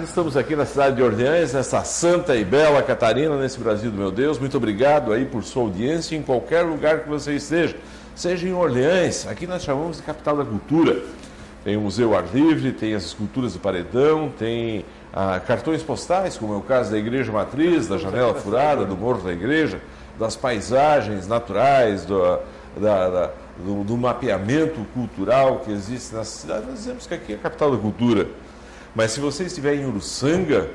Estamos aqui na cidade de Orleans, nessa santa e bela Catarina, nesse Brasil do meu Deus. Muito obrigado aí por sua audiência em qualquer lugar que você esteja. Seja em Orleans, aqui nós chamamos de capital da cultura. Tem o Museu Ar Livre, tem as esculturas do Paredão, tem ah, cartões postais, como é o caso da Igreja Matriz, da Janela Furada, do Morro da Igreja, das paisagens naturais, do, da, da, do, do mapeamento cultural que existe nessa cidade. Nós dizemos que aqui é a capital da cultura. Mas se você estiver em Uruçanga,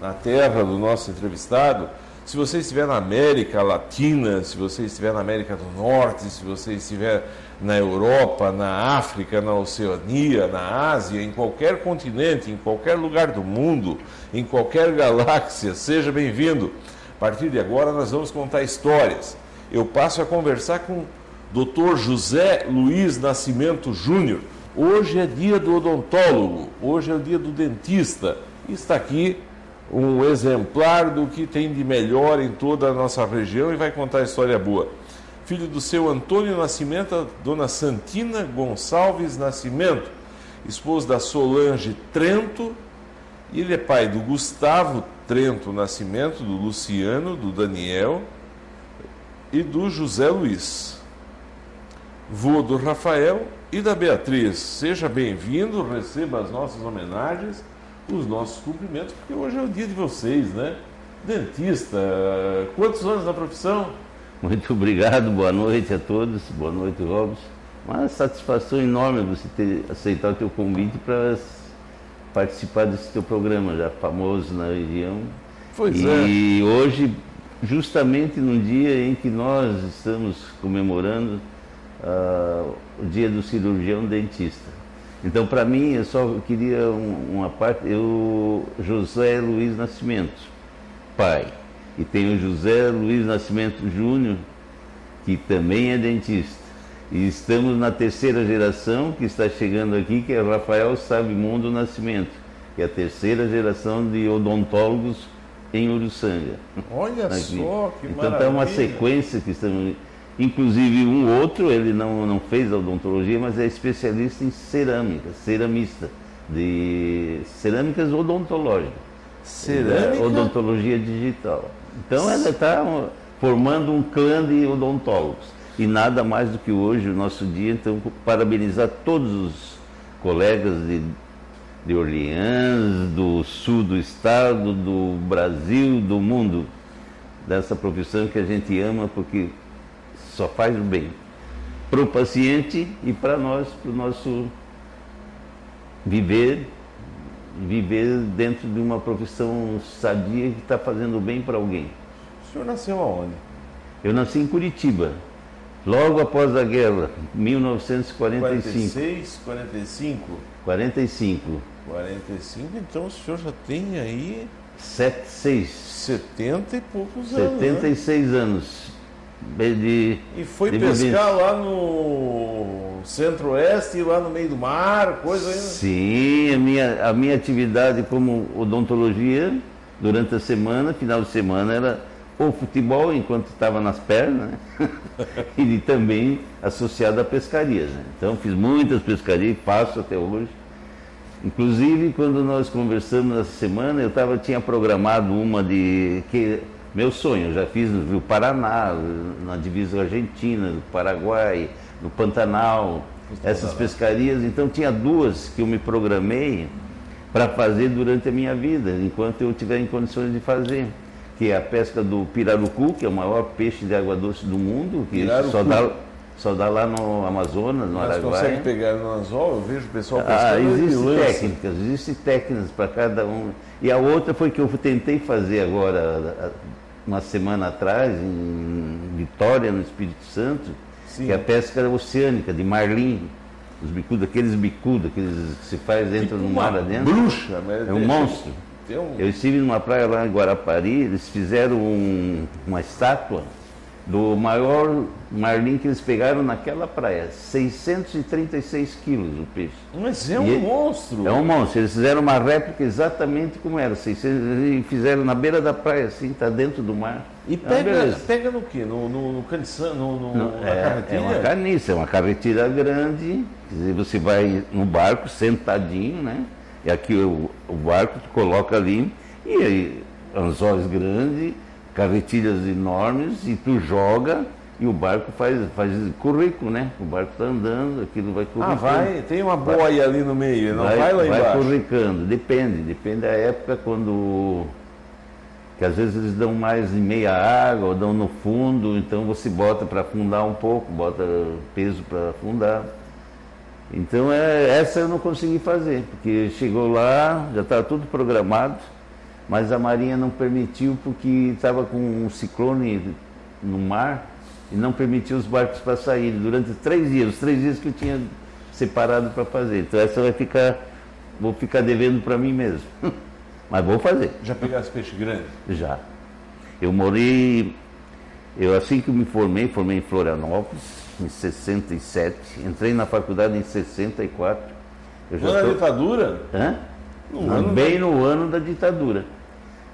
na terra do nosso entrevistado, se você estiver na América Latina, se você estiver na América do Norte, se você estiver na Europa, na África, na Oceania, na Ásia, em qualquer continente, em qualquer lugar do mundo, em qualquer galáxia, seja bem-vindo. A partir de agora nós vamos contar histórias. Eu passo a conversar com o Dr. José Luiz Nascimento Júnior Hoje é dia do odontólogo, hoje é o dia do dentista. Está aqui um exemplar do que tem de melhor em toda a nossa região e vai contar história boa. Filho do seu Antônio Nascimento, dona Santina Gonçalves Nascimento, esposo da Solange Trento, e ele é pai do Gustavo Trento Nascimento, do Luciano, do Daniel e do José Luiz. Vô do Rafael e da Beatriz. Seja bem-vindo, receba as nossas homenagens, os nossos cumprimentos, porque hoje é o dia de vocês, né? Dentista, quantos anos na profissão? Muito obrigado, boa noite a todos, boa noite, Robson. Uma satisfação enorme você ter aceitado o teu convite para participar desse teu programa, já famoso na região. Pois e é. E hoje, justamente num dia em que nós estamos comemorando uh, o dia do cirurgião dentista. Então, para mim, eu só queria um, uma parte. Eu, José Luiz Nascimento, pai. E tenho José Luiz Nascimento Júnior, que também é dentista. E estamos na terceira geração que está chegando aqui, que é Rafael Sabimundo Nascimento, que é a terceira geração de odontólogos em Uruçanga. Olha aqui. só, que Então está uma sequência que estamos Inclusive um outro, ele não, não fez odontologia, mas é especialista em cerâmica, ceramista, de cerâmicas odontológicas. Cerâmica? É, odontologia digital. Então ela está formando um clã de odontólogos. E nada mais do que hoje, o nosso dia, então, parabenizar todos os colegas de, de Orleans, do sul do estado, do Brasil, do mundo, dessa profissão que a gente ama, porque só faz o bem para o paciente e para nós, para o nosso viver, viver dentro de uma profissão sadia que está fazendo bem para alguém. O senhor nasceu aonde? Eu nasci em Curitiba, logo após a guerra, 1945. 46, 45? 45. 45, então o senhor já tem aí. 76. 70 e poucos anos. 76 né? anos. De, e foi de pescar lá no centro-oeste, lá no meio do mar, coisa aí. Sim, a minha, a minha atividade como odontologia durante a semana, final de semana, era o futebol enquanto estava nas pernas, né? e também associado à pescaria. Né? Então fiz muitas pescarias faço até hoje. Inclusive, quando nós conversamos essa semana, eu tava, tinha programado uma de que meu sonho, eu já fiz no Rio Paraná, na divisa argentina, no Paraguai, no Pantanal, essas pescarias. Então tinha duas que eu me programei para fazer durante a minha vida, enquanto eu tiver em condições de fazer. Que é a pesca do pirarucu, que é o maior peixe de água doce do mundo, que só dá, só dá lá no Amazonas, no Mas Araguaia. consegue pegar no anzol? Eu vejo o pessoal ah, pescando. Ah, existem técnicas, existem técnicas para cada um. E a outra foi que eu tentei fazer agora, uma semana atrás, em Vitória, no Espírito Santo, Sim. que a pesca oceânica, de marlim. Os bicudos, aqueles bicudos aqueles que se faz dentro do mar adentro. Bruxa, é um monstro. Um... Eu estive numa praia lá em Guarapari, eles fizeram um, uma estátua do maior marlim que eles pegaram naquela praia. 636 quilos o peixe. Mas é um e monstro! É um monstro. Eles fizeram uma réplica exatamente como era. 600, e fizeram na beira da praia, assim, está dentro do mar. E é pega, pega no quê? No, no, no canição, no, no, Não, na é, É uma carniça, é uma carretilha grande. Quer dizer, você vai no barco sentadinho, né? E aqui o, o barco tu coloca ali, e aí anzóis grandes, carretilhas enormes, e tu joga e o barco faz, faz currículo, né? O barco está andando, aquilo vai corricando. Ah, vai, tem uma boia ali no meio, não vai, vai lá embaixo. Vai corricando, depende, depende da época quando. Que às vezes eles dão mais em meia água, ou dão no fundo, então você bota para afundar um pouco, bota peso para afundar. Então é, essa eu não consegui fazer, porque chegou lá, já estava tudo programado, mas a Marinha não permitiu porque estava com um ciclone no mar e não permitiu os barcos para sair durante três dias, os três dias que eu tinha separado para fazer. Então essa vai ficar, vou ficar devendo para mim mesmo. Mas vou fazer. Já pegasse peixe grande? Já. Eu morei, eu assim que me formei, formei em Florianópolis, em 67, entrei na faculdade em 64. Eu já tô... ditadura? Hã? No ano bem da... no ano da ditadura.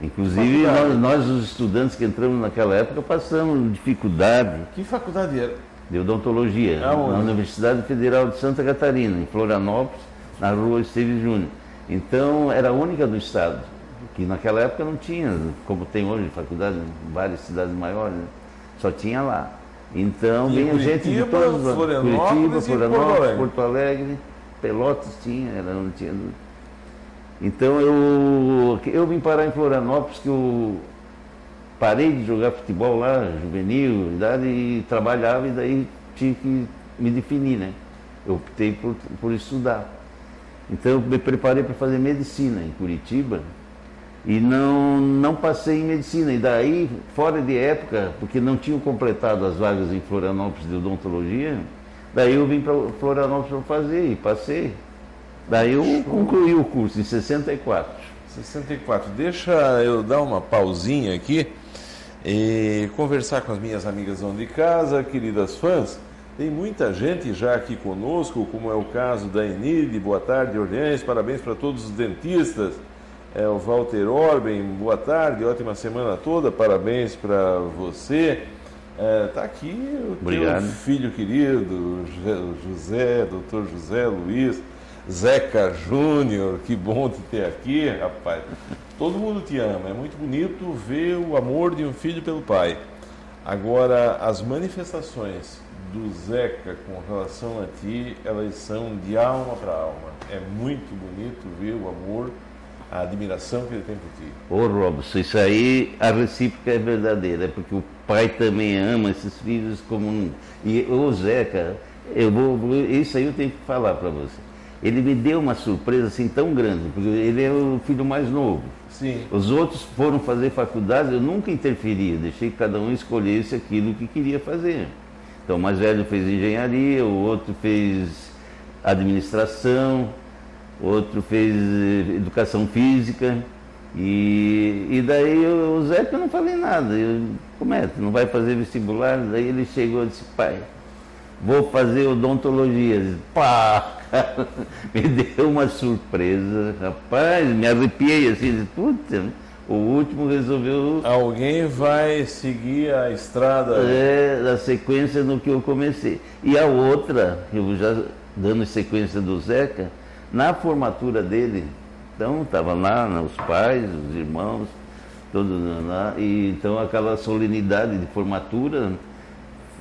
Inclusive, nós, nós, os estudantes que entramos naquela época, passamos dificuldade. Que faculdade era? De odontologia, Aonde? na Universidade Federal de Santa Catarina, em Florianópolis, na rua Esteves Júnior. Então, era a única do estado, que naquela época não tinha, como tem hoje, faculdade em várias cidades maiores, né? só tinha lá. Então, vinha gente de todos os Curitiba, Florianópolis, Porto Alegre, Pelotas tinha, era onde tinha então eu, eu vim parar em Florianópolis, que eu parei de jogar futebol lá, juvenil, idade, e trabalhava e daí tinha que me definir, né? Eu optei por, por estudar. Então eu me preparei para fazer medicina em Curitiba e não, não passei em medicina. E daí, fora de época, porque não tinham completado as vagas em Florianópolis de odontologia, daí eu vim para Florianópolis para fazer e passei. Daí eu concluí o curso em 64. 64. Deixa eu dar uma pausinha aqui e conversar com as minhas amigas de casa, queridas fãs. Tem muita gente já aqui conosco, como é o caso da Enide. Boa tarde, Orleans. Parabéns para todos os dentistas. É o Walter Orben, boa tarde, ótima semana toda. Parabéns para você. Está é, aqui o Obrigado. teu filho querido, José, doutor José Luiz. Zeca Júnior, que bom te ter aqui, rapaz. Todo mundo te ama, é muito bonito ver o amor de um filho pelo pai. Agora, as manifestações do Zeca com relação a ti, elas são de alma para alma. É muito bonito ver o amor, a admiração que ele tem por ti. Ô Robson, isso aí, a recíproca é verdadeira, porque o pai também ama esses filhos como. E o Zeca, eu vou, isso aí eu tenho que falar para você ele me deu uma surpresa assim tão grande, porque ele é o filho mais novo. Sim. Os outros foram fazer faculdade, eu nunca interferia, deixei que cada um escolhesse aquilo que queria fazer. Então, o mais velho fez engenharia, o outro fez administração, o outro fez eh, educação física. E, e daí o Zé eu não falei nada. Eu, como é? Tu não vai fazer vestibular? Daí ele chegou e disse, pai, vou fazer odontologia. Pá! me deu uma surpresa, rapaz, me arrepiei assim, puta, o último resolveu. Alguém vai seguir a estrada. É, a sequência no que eu comecei. E a outra, eu já dando sequência do Zeca, na formatura dele, então estavam lá né, os pais, os irmãos, todos lá, e então aquela solenidade de formatura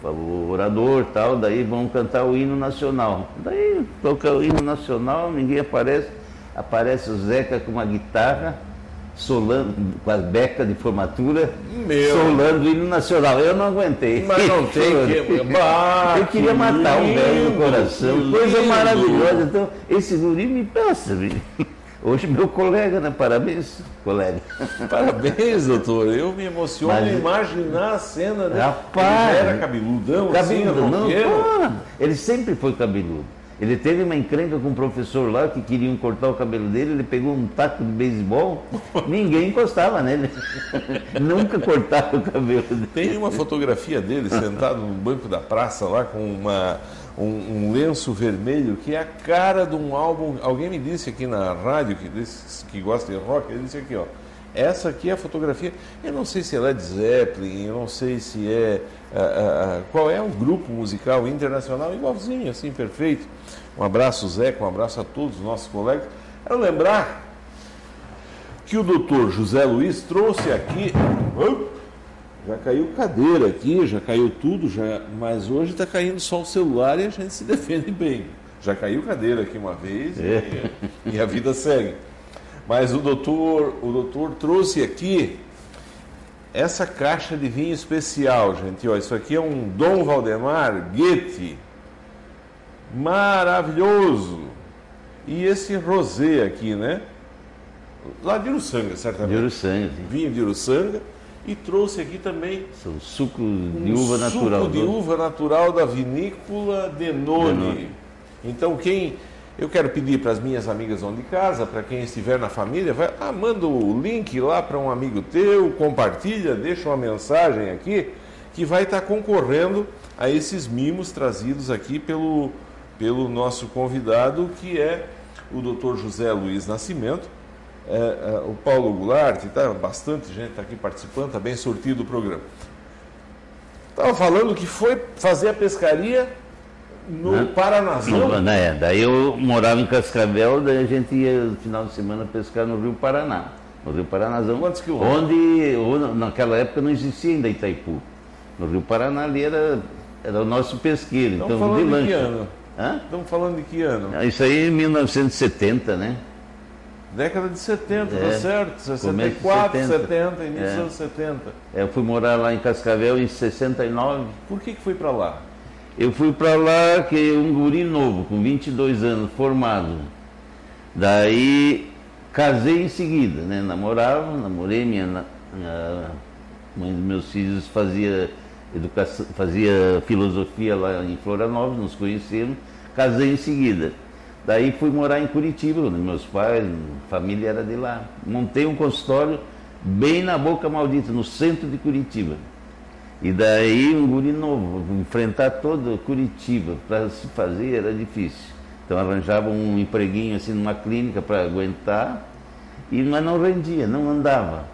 o orador tal, daí vão cantar o hino nacional. Daí toca o hino nacional, ninguém aparece, aparece o Zeca com uma guitarra, solando, com as becas de formatura, Meu. solando o hino nacional. Eu não aguentei. Mas não tem que. Bah, eu queria matar um velho no coração. Coisa maravilhosa. Então, esse guri me passa, Hoje meu colega, né? Parabéns, colega. Parabéns, doutor. Eu me emociono Mas... imaginar a cena dele. Rapaz, ele era cabeludão, cabeludo, assim, não, pô, Ele sempre foi cabeludo. Ele teve uma encrenca com um professor lá que queriam cortar o cabelo dele, ele pegou um taco de beisebol, ninguém encostava nele. Nunca cortava o cabelo dele. Tem uma fotografia dele sentado no banco da praça lá com uma um, um, lenço vermelho que é a cara de um álbum. Alguém me disse aqui na rádio, que, disse, que gosta de rock, ele disse aqui, ó. Essa aqui é a fotografia. Eu não sei se é Led Zeppelin, eu não sei se é. qual é o grupo musical internacional, igualzinho, assim, perfeito. Um abraço, Zé, um abraço a todos os nossos colegas. Quero lembrar que o doutor José Luiz trouxe aqui. Já caiu cadeira aqui, já caiu tudo, já, mas hoje está caindo só o celular e a gente se defende bem. Já caiu cadeira aqui uma vez é. e, e, a vida segue. Mas o doutor, o doutor trouxe aqui essa caixa de vinho especial, gente. Ó, isso aqui é um Dom Valdemar Goethe. Maravilhoso. E esse rosé aqui, né? Lá de Uruçanga, certamente. De Uruçanga. Vinho de Uruçanga. E trouxe aqui também. São suco de uva um natural. Suco de uva natural da vinícola Denone. Denone. Então, quem. Eu quero pedir para as minhas amigas onde de casa, para quem estiver na família, vai, ah, manda o link lá para um amigo teu, compartilha, deixa uma mensagem aqui, que vai estar concorrendo a esses mimos trazidos aqui pelo, pelo nosso convidado, que é o Dr. José Luiz Nascimento é, é, o Paulo Goulart, tá, bastante gente está aqui participando, está bem sortido o programa. Estava falando que foi fazer a pescaria no Não, Paranazão. é, daí eu morava em Cascavel, daí a gente ia no final de semana pescar no Rio Paraná. No Rio Paranazão. Quantos quilômetros? Onde, naquela época não existia ainda Itaipu. No Rio Paraná ali era, era o nosso pesqueiro. Estamos então, falando de, de que ano? Hã? Estamos falando de que ano? Isso aí em 1970, né? Década de 70, é, tá certo? 64, 70, 70 início é. dos 70. É, eu fui morar lá em Cascavel em 69. Por que, que foi para lá? Eu fui para lá que um guri novo, com 22 anos, formado. Daí casei em seguida, né? Namorava, namorei, minha, minha mãe dos meus filhos fazia educação, fazia filosofia lá em Florianópolis, nos conhecemos, casei em seguida. Daí fui morar em Curitiba, meus pais, família era de lá. Montei um consultório bem na Boca Maldita, no centro de Curitiba. E daí um guri novo, enfrentar todo Curitiba para se fazer era difícil. Então arranjava um empreguinho assim numa clínica para aguentar, e mas não rendia, não andava.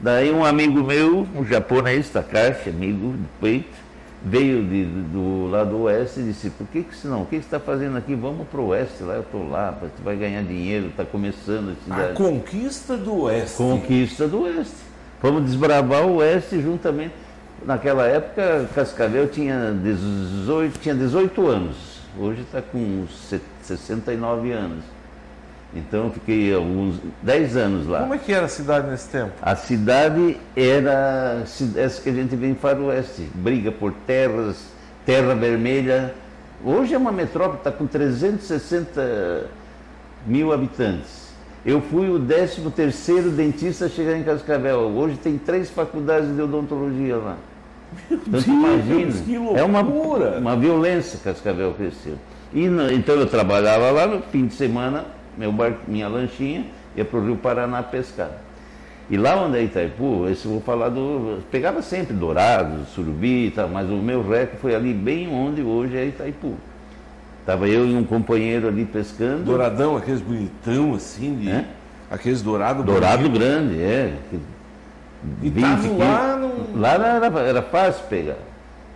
Daí um amigo meu, um japonês, Takashi, amigo do peito, veio de, do lado oeste e disse, por que que não, o que, que você está fazendo aqui? Vamos para o oeste, lá eu estou lá, você vai ganhar dinheiro, está começando a cidade. A conquista do oeste. Conquista do oeste. Vamos desbravar o oeste juntamente. Naquela época, Cascavel tinha 18, tinha 18 anos, hoje está com 69 anos. Então fiquei alguns 10 anos lá. Como é que era a cidade nesse tempo? A cidade era essa que a gente vê em Faroeste, briga por terras, terra vermelha. Hoje é uma metrópole, está com 360 mil habitantes. Eu fui o 13 terceiro dentista a chegar em Cascavel. Hoje tem três faculdades de odontologia lá. Então imagina, é uma, uma violência Cascavel cresceu. E, então eu trabalhava lá no fim de semana meu barco, minha lanchinha, ia para o Rio Paraná pescar. E lá onde é Itaipu, esse eu vou falar do. Pegava sempre dourado, surubi e tal, mas o meu rec foi ali bem onde hoje é Itaipu. Estava eu e um companheiro ali pescando. Douradão, aqueles bonitão assim, de. É? Aqueles dourados Dourado bonito. grande, é. E 20 lá no... Lá era, era fácil pegar.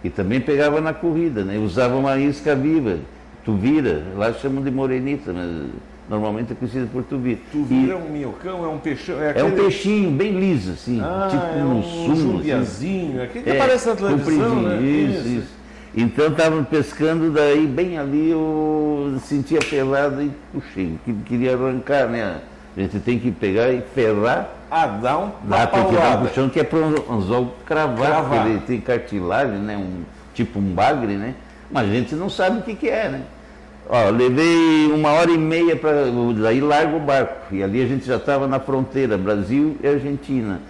E também pegava na corrida, né? Usava uma isca viva, tu vira, lá chamam de morenita, mas Normalmente é conhecido por tubi. Tubi é um minhocão, é um peixão? É, aquele... é, um peixinho bem liso, assim, ah, tipo é um, um sumo. Assim. aquele que é, aparece na televisão, né? Isso, isso. Então estavam pescando, daí bem ali eu sentia pelado e puxei, queria arrancar, né? A gente tem que pegar e ferrar. Ah, dá um Dá, que um puxão que é para um anzol cravar, cravar. porque ele tem cartilagem, né? Um, tipo um bagre, né? Mas a gente não sabe o que, que é, né? Ó, levei uma hora e meia para. Daí largo o barco. E ali a gente já estava na fronteira, Brasil e Argentina.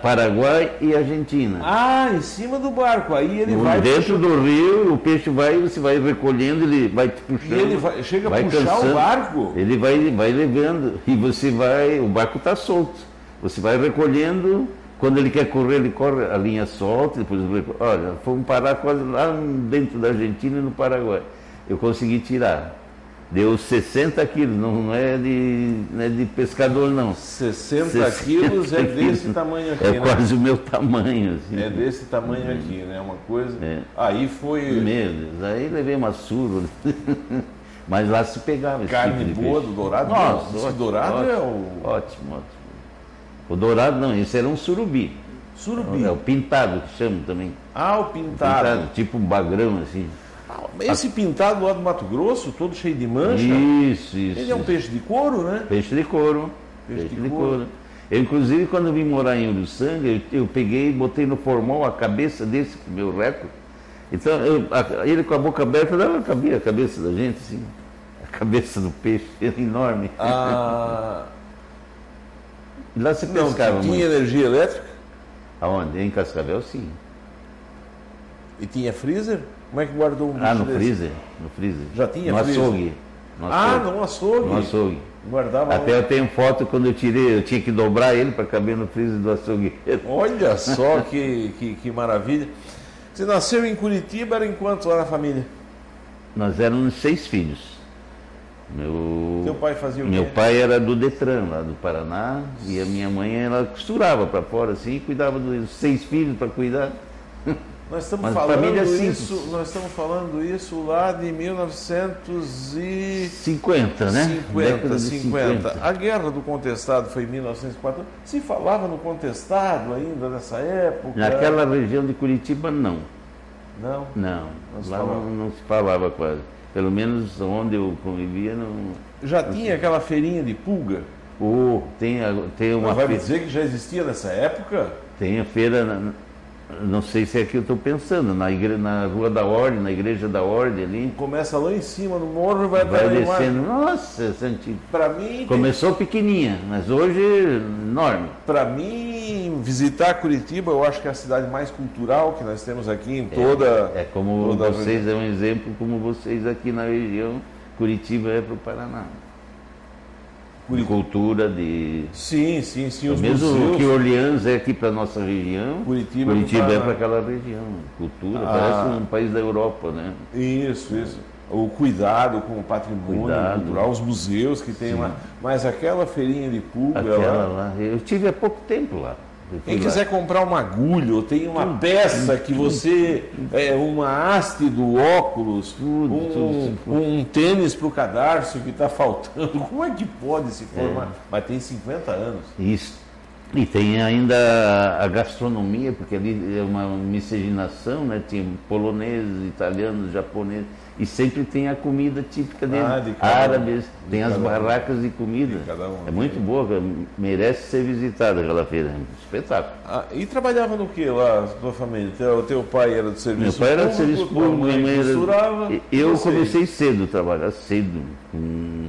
Paraguai e Argentina. Ah, em cima do barco. Aí ele vai. Dentro do rio, o peixe vai, você vai recolhendo, ele vai te puxando. E ele vai, chega vai a puxar cansando, o barco? Ele vai, vai levando. E você vai. O barco está solto. Você vai recolhendo. Quando ele quer correr, ele corre a linha solta. Depois, olha, fomos parar quase lá dentro da Argentina e no Paraguai eu consegui tirar. Deu 60 quilos, não, é, de, não é de pescador não. 60, 60 quilos é desse tamanho aqui, É né? quase o meu tamanho. Assim. É desse tamanho aqui, né? Uma coisa. É. Aí foi. Meu Deus, aí levei uma surra. Mas lá se pegava esse Carne tipo de boa peixe. do dourado? Nossa, Esse ótimo, dourado ótimo, é o Ótimo, ótimo. O dourado não, esse era um surubi. surubi. É o pintado que chama também. Ah, o pintado. Pintado, tipo um bagrão assim. Esse pintado lá do Mato Grosso, todo cheio de mancha, Isso, isso. ele é um peixe de couro, né? Peixe de couro. Peixe Peixe, de de, couro. couro. Eu, inclusive, quando eu vim morar em Uruçanga, eu, eu peguei e botei no formol a cabeça desse, meu recorde. Então, eu- a- ele com a boca aberta, não cabia a cabeça da gente, assim. A cabeça do peixe, era enorme. Ah, lá se não, pescava tinha muito. energia elétrica Aonde? Em Cascavel, sim. e tinha freezer? Como é que guardou um bicho Ah, no desse? freezer? No freezer. Já tinha no freezer? açougue. No Ah, açougue. no açougue. No açougue. Guardava Até eu tenho foto quando eu tirei, eu tinha que dobrar ele para caber no freezer do açougueiro. Olha só que, que, que maravilha. Você nasceu em Curitiba, era em quantos lá na família? Nós éramos seis filhos. Meu, Teu pai fazia o meu quê? pai era do Detran, lá do Paraná, e a minha mãe ela costurava para fora assim, e cuidava dos seis filhos para cuidar. Nós estamos Mas falando família isso, nós estamos falando isso lá de 1950, 50, né? Década de 50. A guerra do contestado foi em 1904. Se falava no contestado ainda nessa época? Naquela região de Curitiba, não. Não. Não. Não Lá falava. não, não se falava quase. Pelo menos onde eu convivia, não. Já tinha aquela feirinha de pulga? Oh, tem, tem uma Mas vai me dizer que já existia nessa época? Tem a feira, na- não sei se é que eu estou pensando, na, igre, na Rua da Ordem, na Igreja da Ordem ali. Começa lá em cima no morro e vai, Vai até descendo. Nossa, antiga. Para mim, Começou pequenininha, mas hoje enorme. para mim, visitar Curitiba, eu acho que é a cidade mais cultural que nós temos aqui em toda. É como toda vocês, é um exemplo, como vocês aqui na região, Curitiba é para o Paraná. De cultura, de. Sim, sim, sim. Os Mesmo museus. que Orleans é aqui para nossa região, Curitiba é Curitiba é para aquela região. Cultura, Ah. parece um país da Europa, né? Isso, isso. O cuidado com o patrimônio Cuidado. cultural, os museus que tem lá. Mas aquela feirinha de pulga Aquela lá. lá. Eu tive há pouco tempo lá. Quem quiser comprar uma agulha, ou tem uma peça que você. É, uma haste do óculos, Tudo, um, tudo. um tênis para o cadarço que está faltando. Como é que pode se formar? Mas tem 50 anos. Isso. E tem ainda a gastronomia, porque ali é uma miscigenação, né? Tinha poloneses, italianos, japoneses. E sempre tem a comida típica dele. Ah, de cada um. Árabes, De tem as cada um. barracas de comida. De cada um. É muito boa, merece ser visitada aquela feira. É espetáculo. Ah, e trabalhava no que lá, tua família? Teu, teu pai era do serviço Meu pai era público, serviço público, minha mãe era-. Eu comecei cedo a trabalhar, cedo. Com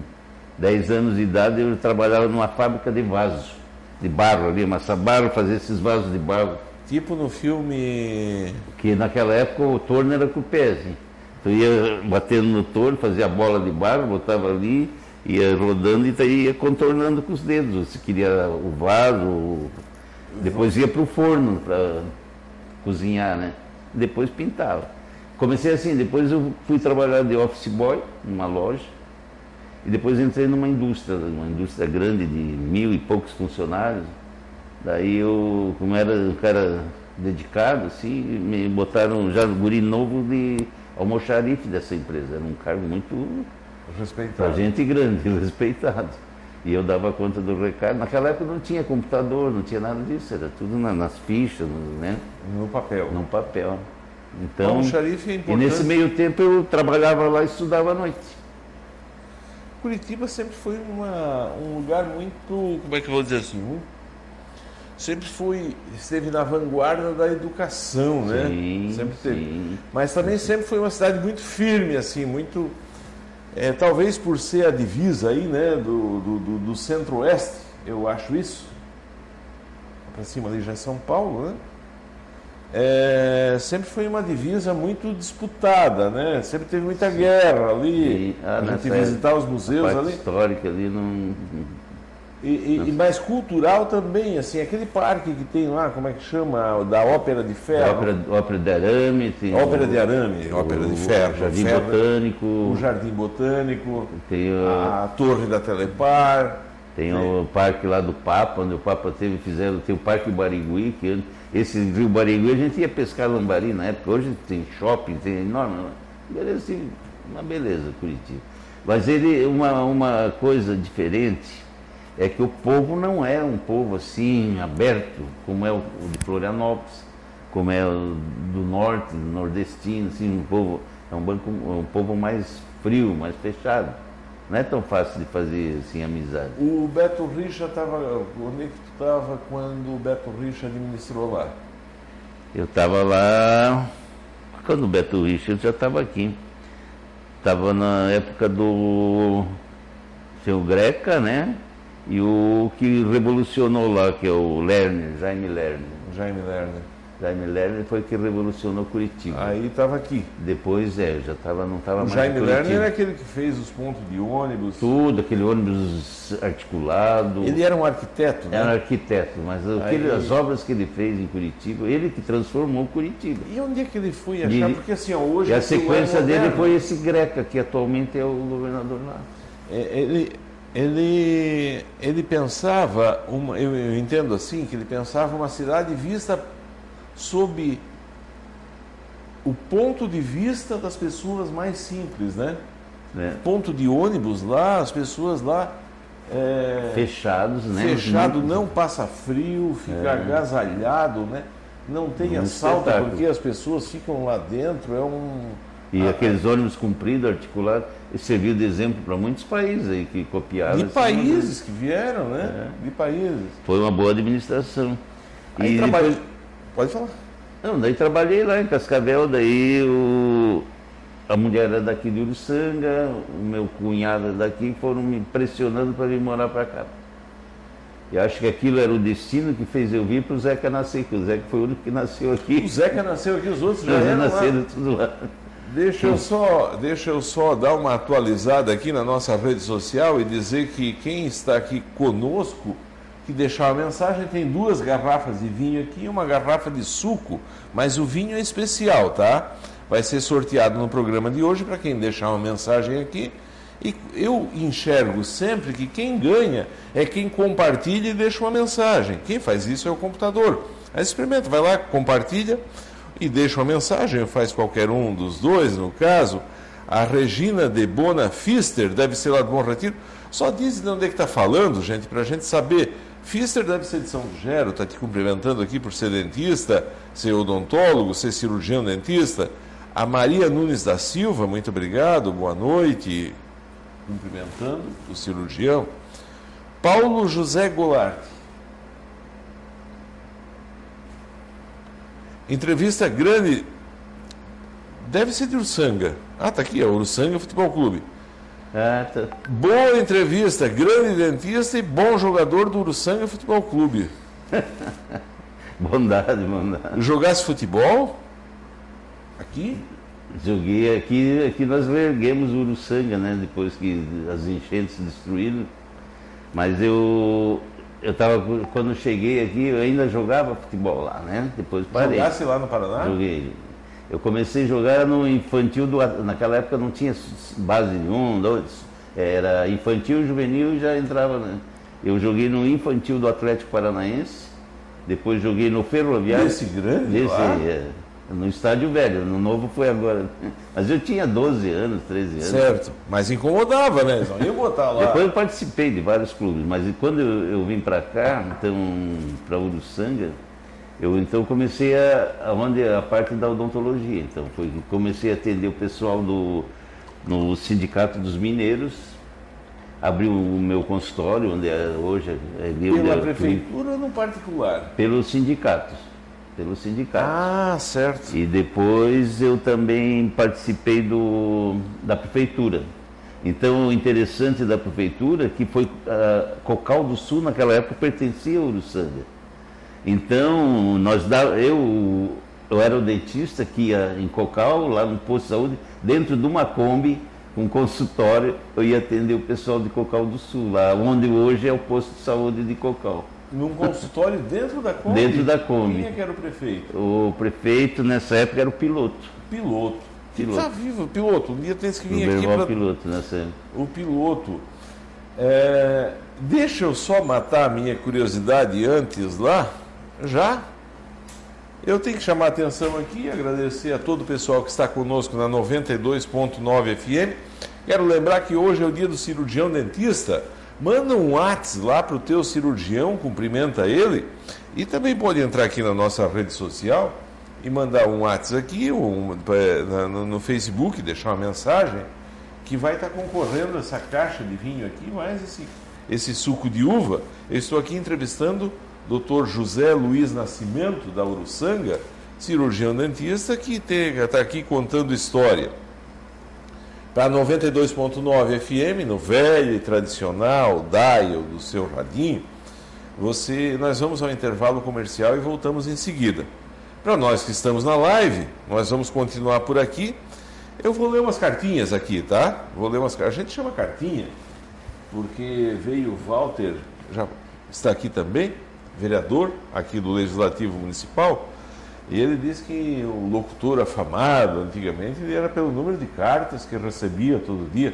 10 anos de idade eu trabalhava numa fábrica de vasos, de barro ali, amassar barro, fazer esses vasos de barro. Tipo no filme. Que naquela época o torno era com o pé, assim. Tu ia batendo no torno, fazia a bola de barro, botava ali, ia rodando e daí ia contornando com os dedos. Se queria o vaso, depois ia para o forno para cozinhar, né? Depois pintava. Comecei assim, depois eu fui trabalhar de office boy numa loja e depois entrei numa indústria, uma indústria grande de mil e poucos funcionários. Daí eu, como era um cara dedicado, assim, me botaram já no guri novo de almoxarife dessa empresa. Era um cargo muito para Respeitado. gente grande, respeitado. E eu dava conta do recado. Naquela época não tinha computador, não tinha nada disso, era tudo na- nas fichas, né? No papel. no papel. Então, o xarife é e importante. nesse meio tempo eu trabalhava lá e estudava à noite. Curitiba sempre foi uma, um lugar muito. Como é que eu vou dizer assim? muito- sempre foi. esteve na vanguarda da educação, né? Sim, sempre teve. sim. Mas também sempre foi uma cidade muito firme, assim, muito. é, talvez por ser a divisa aí, né, do, do, do- do centro-oeste, eu acho isso. Para cima ali já é São Paulo, né? É, sempre foi uma divisa muito disputada, né? Sempre teve muita guerra ali. Ah, a gente visitar os A museus parte ali. histórica ali não. E, e, mais cultural também, assim, aquele parque que tem lá, como é que chama? Da Ópera de Ferro. Ópera, ópera de arame, tem Ópera o- de arame, ópera de o ferro. Jardim ferro, Botânico, O Jardim Botânico, tem, o, a Torre da Telepar. tem o parque lá do Papa, onde o Papa teve, fizeram, tem o Parque Barigui, que esse rio Barigui a gente ia pescar lambari na época, hoje tem shopping, tem enorme. Beleza, assim, uma beleza Curitiba. Mas ele, uma, uma coisa diferente é que o povo não é um povo assim aberto, como é o, o de Florianópolis, como é o do norte, nordestino, assim, um povo, é um, banco, um povo mais frio, mais fechado. Não é tão fácil de fazer assim amizade. O Beto Richa estava. Onde é que tu estava quando o Beto Richa administrou lá? Eu estava lá. Quando o Beto Richa já estava aqui. Estava na época do seu Greca, né? E o que revolucionou lá, que é o Lerner, Jaime Lerner. Jaime Lerner. Jaime Lerner foi que revolucionou Curitiba. Aí estava aqui. Depois, é, já tava, não estava O mais Jaime em Curitiba. Lerner é aquele que fez os pontos de ônibus. Tudo, aquele ônibus articulado. Ele era um arquiteto, né? Era arquiteto, mas aquele- Aí- as obras que ele fez em Curitiba, ele que transformou Curitiba. E onde é que ele foi achar? E- Porque assim, ó, hoje. E a é sequência dele foi esse Greca, que atualmente é o governador lá. É, Ele, ele, ele pensava, uma, eu, eu entendo assim, que ele pensava uma cidade vista sob o ponto de vista das pessoas mais simples, né? Né? Ponto de ônibus lá, as pessoas lá. é, Fechados, né? fechado, Muito- não passa frio, fica agasalhado, né? Não tem Um assalto porque as pessoas ficam lá dentro, é um. E aqueles ônibus compridos, articulados, serviu de exemplo para muitos países aí que copiaram. De esse países que vieram, né? É. De países. Foi uma boa administração. Aí e trabalha- depois, Pode falar. não, daí trabalhei lá em Cascavel, daí o, a mulher era daqui de Uruçanga, o meu cunhado era daqui, foram me pressionando para vir morar para cá. E acho que aquilo era o destino que fez eu vir para o Zeca nascer, que o Zeca foi o único que nasceu aqui. O Zeca nasceu aqui, os outros já Os eram lá. nasceram tudo lá. Deixa eu, só, deixa eu só dar uma atualizada aqui na nossa rede social e dizer que quem está aqui conosco, que deixar uma mensagem, tem duas garrafas de vinho aqui e uma garrafa de suco, mas o vinho é especial, tá? Vai ser sorteado no programa de hoje para quem deixar uma mensagem aqui. E eu enxergo sempre que quem ganha é quem compartilha e deixa uma mensagem. Quem faz isso é o computador. Aí experimenta, vai lá, compartilha e deixa uma mensagem, faz qualquer um dos dois, no caso. A Regina de Bona Fister, deve ser lá do Bom Retiro. Só diz de onde é que está falando, gente, para a gente saber. Fister deve ser de São Gero, está te cumprimentando aqui por ser dentista, ser odontólogo, ser cirurgião dentista. A Maria Nunes da Silva, muito obrigado, boa noite. Cumprimentando o cirurgião. Paulo José Goulart. Entrevista grande. Deve ser de Ursanga. Ah, tá aqui, é Ursanga Futebol Clube. Ah, tá. Boa entrevista, grande dentista e bom jogador do Ursanga Futebol Clube. Bondade, bondade. Jogasse futebol? Aqui? Joguei aqui, aqui nós erguemos o Uruçanga, né? Depois que as enchentes destruíram. Mas eu, eu tava, quando eu cheguei aqui, eu ainda jogava futebol lá, né? Depois parei. Jogasse lá no Paraná? Joguei. Eu comecei a jogar no infantil do naquela época não tinha base de um, dois, era infantil, juvenil e já entrava, né? Eu joguei no infantil do Atlético Paranaense, depois joguei no Ferroviário. Desse grande Desse, lá? é, no estádio velho, no novo foi agora. Mas eu tinha 12 anos, 13 anos. Certo. Mas incomodava, né? Só ia botar lá. Depois eu participei de vários clubes, mas quando eu, eu vim para cá, então para Uruçanga, eu então comecei a, a onde a parte da odontologia. Então foi comecei a atender o pessoal do no sindicato dos mineiros, abri o meu consultório onde é, hoje é, é Pela eu- prefeitura ou no particular? pelos sindicatos, pelos sindicatos. Ah, certo. E depois eu também participei do, da prefeitura. Então, o interessante da prefeitura é que foi ah, Cocal do Sul, naquela época, pertencia ao Uruçanga. Então, nós dá, eu, eu era o dentista que ia em Cocal, lá no posto de saúde, dentro de uma Kombi, um consultório, eu ia atender o pessoal de Cocal do Sul, lá onde hoje é o posto de saúde de Cocal. Num consultório dentro da Kombi? Dentro da Kombi. Quem é que era o prefeito? O prefeito, nessa época, era o piloto. Piloto. Piloto. Está vivo, piloto. Um dia tens que O vir meu aqui para piloto nessa época. o piloto. É, deixa eu só matar a minha curiosidade antes lá, já. Eu tenho que chamar a atenção aqui e agradecer a todo o pessoal que está conosco na 92.9 FM. Quero lembrar que hoje é o dia do cirurgião dentista. Manda um WhatsApp lá para o teu cirurgião, cumprimenta ele. E também pode entrar aqui na nossa rede social e mandar um WhatsApp aqui, um, no, no Facebook, deixar uma mensagem, que vai estar concorrendo essa caixa de vinho aqui, mais esse, esse suco de uva. Eu estou aqui entrevistando o Dr. José Luiz Nascimento, da Uruçanga, cirurgião dentista, que está aqui contando história para 92.9 FM, no velho e tradicional dial do seu radinho, você, nós vamos ao intervalo comercial e voltamos em seguida. Para nós que estamos na live, nós vamos continuar por aqui. Eu vou ler umas cartinhas aqui, tá? Vou ler umas A gente chama cartinha porque veio o Walter, já está aqui também, vereador aqui do Legislativo Municipal, e ele diz que o locutor afamado, antigamente, ele era pelo número de cartas que recebia todo dia.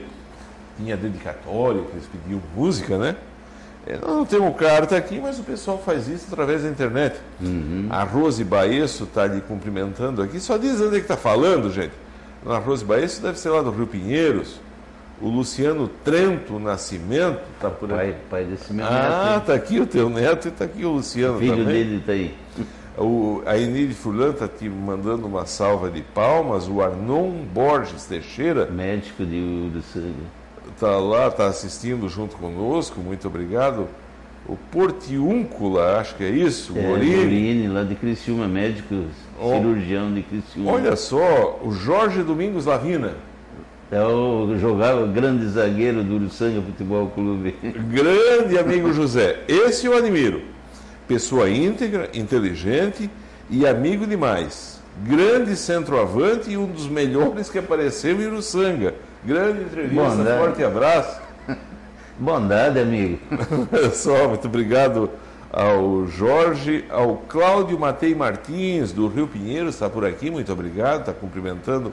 Tinha dedicatório, que eles pediam música, né? É, nós não temos carta aqui, mas o pessoal faz isso através da internet. Uhum. A Rose Baesso está lhe cumprimentando aqui. Só diz onde é que está falando, gente. A Rose Baesso deve ser lá do Rio Pinheiros. O Luciano Trento Nascimento está por aí. Pai, pai desse meu ah, neto. Ah, está aqui o teu neto e está aqui o Luciano o filho também. dele está aí. O, a Enide Furlan está te mandando uma salva de palmas. O Arnon Borges Teixeira. Médico de, sangue. Está lá, está assistindo junto conosco. Muito obrigado. O Portiúncula, acho que é isso. É, Morini. lá de Criciúma, médico oh, cirurgião de Criciúma. Olha só, o Jorge Domingos Lavina. É o jogava grande zagueiro do Uruçanga Futebol Clube. Grande amigo José. Esse eu admiro pessoa íntegra, inteligente e amigo demais. Grande centroavante e um dos melhores que apareceu em Uruçanga. Grande entrevista, Bondade. forte abraço. Bondade, amigo. Só, muito obrigado ao Jorge, ao Cláudio Matei Martins, do Rio Pinheiro, está por aqui, muito obrigado, está cumprimentando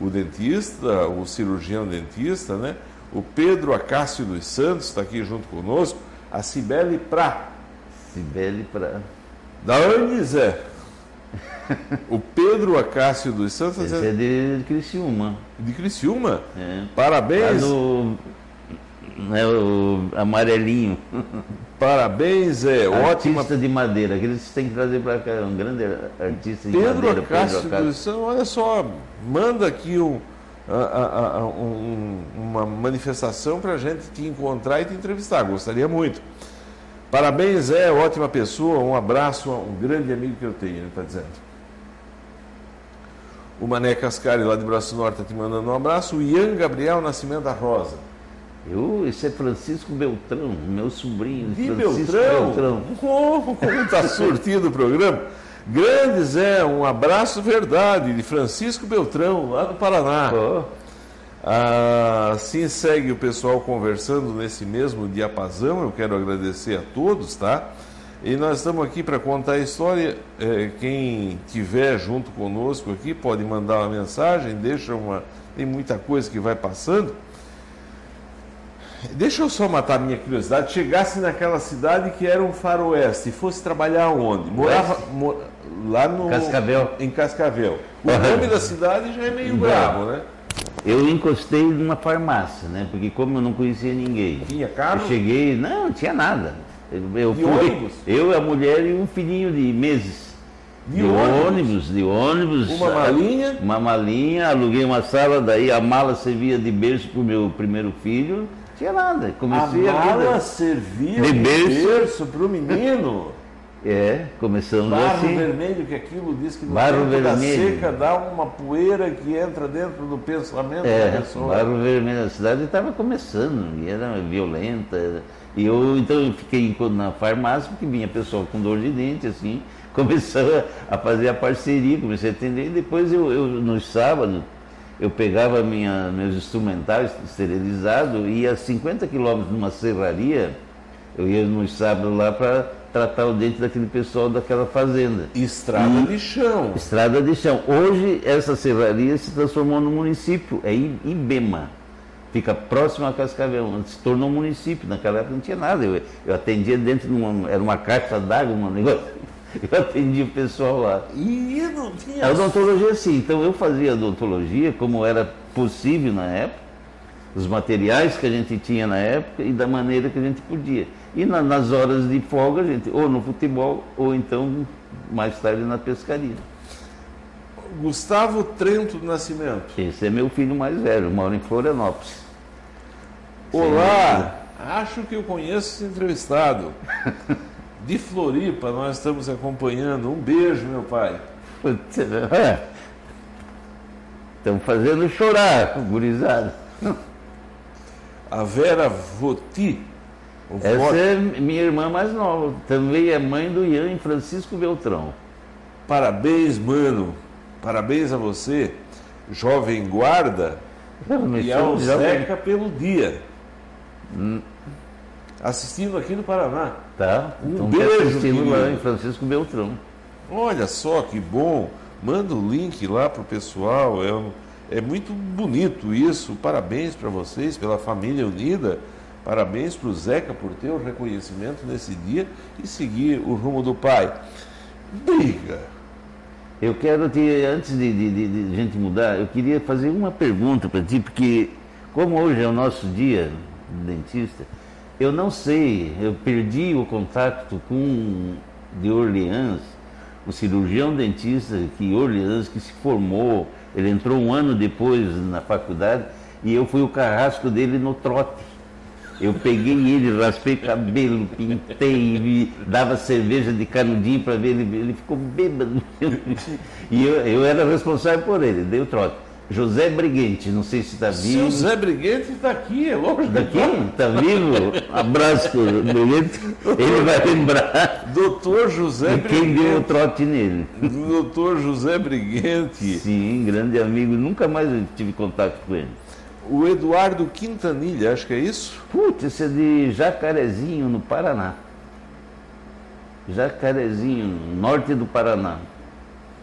o dentista, o cirurgião dentista, né? O Pedro Acácio dos Santos está aqui junto conosco, a Cibele Prá, Para. Da onde, Zé? O Pedro Acácio dos Santos. Esse é de, de Criciúma. De Criciúma? É. Parabéns. No, é o amarelinho. Parabéns, é artista ótima. de madeira, que tem que trazer para cá, um grande artista de Pedro madeira. Acácio Pedro Acácio dos Santos, olha só, manda aqui um, a, a, um, uma manifestação para a gente te encontrar e te entrevistar. Gostaria muito. Parabéns, é ótima pessoa, um abraço, um grande amigo que eu tenho, ele está dizendo. O Mané Cascari, lá de Braço Norte, está te mandando um abraço. O Ian Gabriel Nascimento da Rosa. Eu, esse é Francisco Beltrão, meu sobrinho. De Francisco Beltrão? Beltrão. Como está surtido o programa? Grande Zé, um abraço verdade, de Francisco Beltrão, lá do Paraná. Oh. Assim segue o pessoal conversando nesse mesmo diapasão. Eu quero agradecer a todos, tá? E nós estamos aqui para contar a história. É, quem tiver junto conosco aqui pode mandar uma mensagem, deixa uma. Tem muita coisa que vai passando. Deixa eu só matar a minha curiosidade. Chegasse naquela cidade que era um faroeste e fosse trabalhar onde? Morava lá no. Cascavel. Em Cascavel. O nome da cidade já é meio bravo, né? Eu encostei numa farmácia, né? Porque como eu não conhecia ninguém. Tinha carro? Eu cheguei, não, não tinha nada. Eu, eu de fui, ônibus? Eu, a mulher e um filhinho de meses. De, de ônibus? ônibus? De ônibus. Uma malinha? Uma malinha, aluguei uma sala, daí a mala servia de berço para o meu primeiro filho. Não tinha nada. Comecei a, a mala vida. servia de, de berço para o menino? É, começando Barro assim. vermelho, que aquilo diz que no barro vermelho. seca dá uma poeira que entra dentro do pensamento é, da pessoa. Barro vermelho, a cidade estava começando, e era violenta. E eu, então, eu fiquei na farmácia, porque vinha pessoal com dor de dente, assim, começou a fazer a parceria, comecei a atender, e depois eu, eu nos sábados, eu pegava minha, meus instrumentais esterilizados e ia a 50 quilômetros numa serraria, eu ia nos sábados lá para tratar o dente daquele pessoal daquela fazenda. Estrada e, de chão. Estrada de chão. Hoje essa serraria se transformou no município, é Ibema. Fica próximo a Cascavel, se tornou um município. Naquela época não tinha nada. Eu, eu atendia dentro de uma. Era uma caixa d'água, um negócio. Eu atendia o pessoal lá. E não tinha. A odontologia sim. Então eu fazia odontologia, como era possível na época dos materiais que a gente tinha na época e da maneira que a gente podia. E na, nas horas de folga, a gente, ou no futebol, ou então mais tarde na pescaria. Gustavo Trento do Nascimento. Esse é meu filho mais velho, mora em Florianópolis. Olá, Sim. acho que eu conheço esse entrevistado. De Floripa, nós estamos acompanhando. Um beijo, meu pai. É. Estão fazendo chorar, gurizada. A Vera Voti. Essa é minha irmã mais nova. Também é mãe do Ian Francisco Beltrão. Parabéns, mano. Parabéns a você, jovem guarda, e ao Zeca pelo dia. Hum. Assistindo aqui no Paraná. Tá. Um então, beijo. Assistindo lá em Francisco Beltrão. Olha só que bom. Manda o link lá para o pessoal. É, é muito bonito isso. Parabéns para vocês, pela família unida. Parabéns para o Zeca por ter o reconhecimento nesse dia e seguir o rumo do pai. Briga eu quero te, antes de, de, de, gente mudar, eu queria fazer uma pergunta para ti, porque como hoje é o nosso dia dentista, eu não sei, eu perdi o contato com de Orleans, o cirurgião dentista que Orleans que se formou, ele entrou um ano depois na faculdade e eu fui o carrasco dele no trote. Eu peguei ele, raspei cabelo, pintei, dava cerveja de canudinho para ver ele, ele ficou bêbado. E eu, eu era responsável por ele, dei o trote. José Briguente, não sei se está vivo. José Briguente está aqui, é longe daqui. Está vivo? Abraço, Briguente. Ele vai lembrar. Doutor José de quem Briguente. deu o trote nele. Doutor José Briguente. Sim, grande amigo. Nunca mais tive contato com ele. O Eduardo Quintanilha, acho que é isso? Putz, esse é de Jacarezinho, no Paraná. Jacarezinho, norte do Paraná.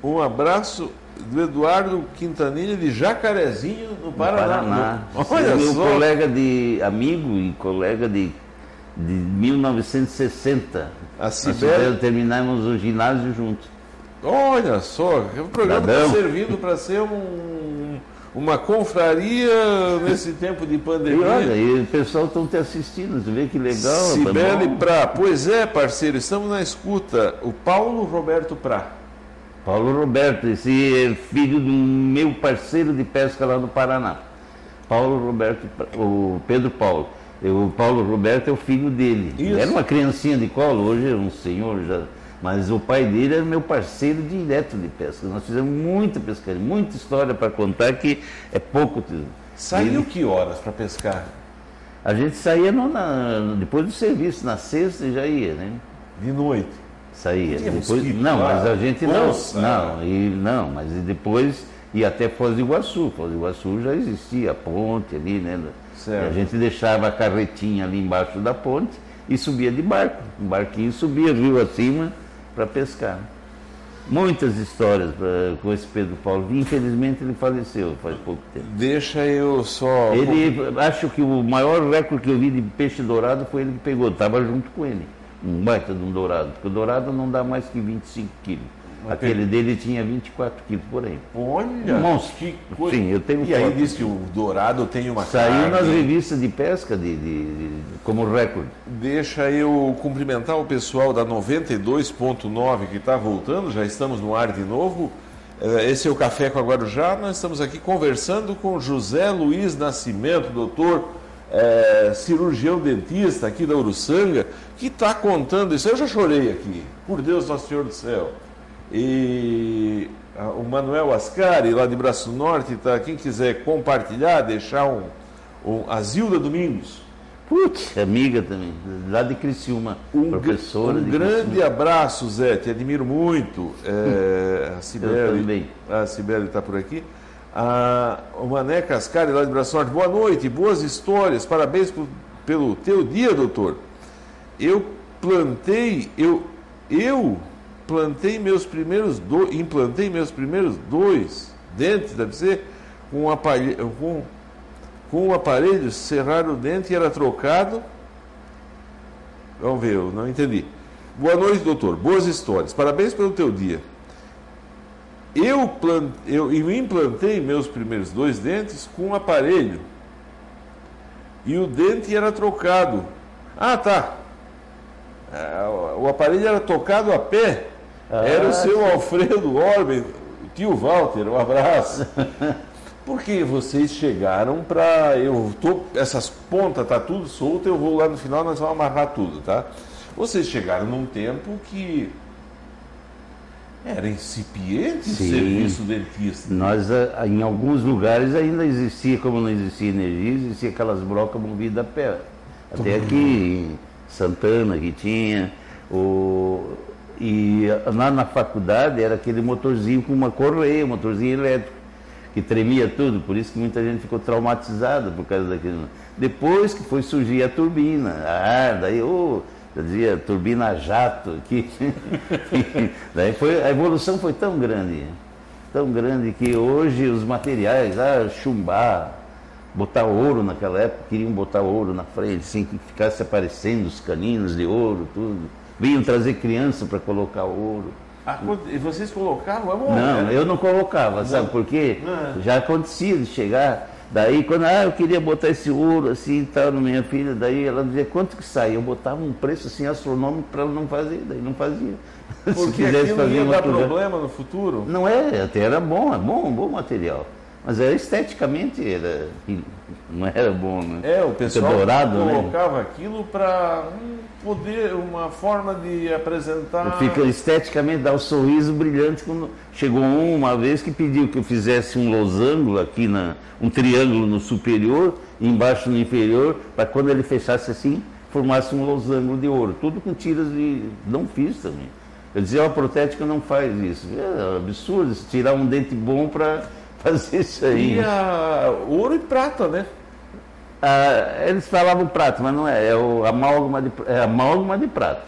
Um abraço do Eduardo Quintanilha de Jacarezinho, no Paraná. No Paraná. Olha meu só. colega de amigo e colega de, de 1960. A Cibele... Nós terminamos o ginásio juntos. Olha só, o programa está servindo para ser um uma confraria nesse tempo de pandemia. E olha, e o pessoal estão te assistindo, você vê que legal. Sibeli Prá, pois é, parceiro, estamos na escuta. O Paulo Roberto Prá. Paulo Roberto, esse é filho do meu parceiro de pesca lá no Paraná. Paulo Roberto, o Pedro Paulo. O Paulo Roberto é o filho dele. Isso. Era uma criancinha de colo, hoje é um senhor já mas o pai dele era meu parceiro direto de pesca. Nós fizemos muita pescaria, muita história para contar que é pouco. Saiu ele... que horas para pescar? A gente saía no, na, depois do serviço, na sexta já ia, né? De noite? Saía. Depois, não, mas a gente não. Não, e, não, mas depois ia até Foz do Iguaçu. Foz do Iguaçu já existia a ponte ali, né? Certo. a gente deixava a carretinha ali embaixo da ponte e subia de barco. Um barquinho subia rio acima para pescar. Muitas histórias pra, com esse Pedro Paulo. Infelizmente ele faleceu faz pouco tempo. Deixa eu só. Ele, acho que o maior recorde que eu vi de peixe dourado foi ele que pegou, estava junto com ele. Um baita de um dourado, porque o dourado não dá mais que 25 quilos. Aquele dele tinha 24 quilos por aí. Olha! Monstro. Que coisa. Sim, eu tenho E foto. aí diz que o dourado tem uma Saiu nas revistas de pesca de, de, de, como recorde. Deixa eu cumprimentar o pessoal da 92.9 que está voltando, já estamos no ar de novo. É, esse é o Café com a Guarujá. Nós estamos aqui conversando com José Luiz Nascimento, doutor é, cirurgião dentista aqui da Uruçanga, que está contando isso. Eu já chorei aqui, por Deus Nosso Senhor do Céu. E o Manuel Ascari, lá de Braço Norte, tá, quem quiser compartilhar, deixar um, um Azilda Domingos. Putz, amiga também, lá de Criciúma, um, professora. Um grande Criciúma. abraço, Zé, te admiro muito. É, a Cibele, a Cibele está por aqui. A, o Mané Cascari, lá de Braço Norte, boa noite, boas histórias, parabéns por, pelo teu dia, doutor. Eu plantei, eu, eu plantei meus primeiros dois, implantei meus primeiros dois dentes, deve ser, com um aparelho, com, com um aparelho serrar o dente e era trocado. Vamos ver, eu não entendi. Boa noite, doutor. Boas histórias. Parabéns pelo teu dia. Eu, plant, eu, eu implantei meus primeiros dois dentes com um aparelho e o dente era trocado. Ah, tá. É, o aparelho era tocado a pé. Ah, era o seu sim. Alfredo Orben, tio Walter, um abraço. Porque vocês chegaram para. Eu tô. Essas pontas tá tudo solto, eu vou lá no final, nós vamos amarrar tudo, tá? Vocês chegaram num tempo que era incipiente o serviço dentista. Nós, ah, em alguns lugares ainda existia, como não existia energia, existia aquelas brocas movidas a pé. Até aqui em Santana que tinha. O, e lá na faculdade era aquele motorzinho com uma correia, um motorzinho elétrico, que tremia tudo, por isso que muita gente ficou traumatizada por causa daquilo. Depois que foi surgir a turbina, a ar, daí, oh, eu dizia turbina jato, daí foi, a evolução foi tão grande, tão grande que hoje os materiais, ah, chumbar, botar ouro naquela época, queriam botar ouro na frente, assim, que ficasse aparecendo os caninos de ouro, tudo. Vinham trazer criança para colocar ouro. Ah, e vocês colocavam? É não, né? eu não colocava, não. sabe por quê? Não. Já acontecia de chegar Daí, quando ah, eu queria botar esse ouro assim e tal na minha filha, daí ela dizia quanto que sai? Eu botava um preço assim astronômico para ela não fazer, daí não fazia. Porque Se quisesse fazer ia dar problema no futuro? Não é, até era bom, é bom, bom material. Mas era esteticamente era, não era bom, né? É, o pessoal dourado, né? colocava né? aquilo para um poder, uma forma de apresentar. Fica esteticamente, dá o um sorriso brilhante. Quando chegou um uma vez que pediu que eu fizesse um losango aqui, na, um triângulo no superior, embaixo no inferior, para quando ele fechasse assim, formasse um losango de ouro. Tudo com tiras de. Não fiz também. Eu dizia, a protética não faz isso. É absurdo, tirar um dente bom para fazer isso aí. E a... ouro e prata, né? Ah, eles falavam prata, mas não é, é o amálgama de, é amálgama de prata,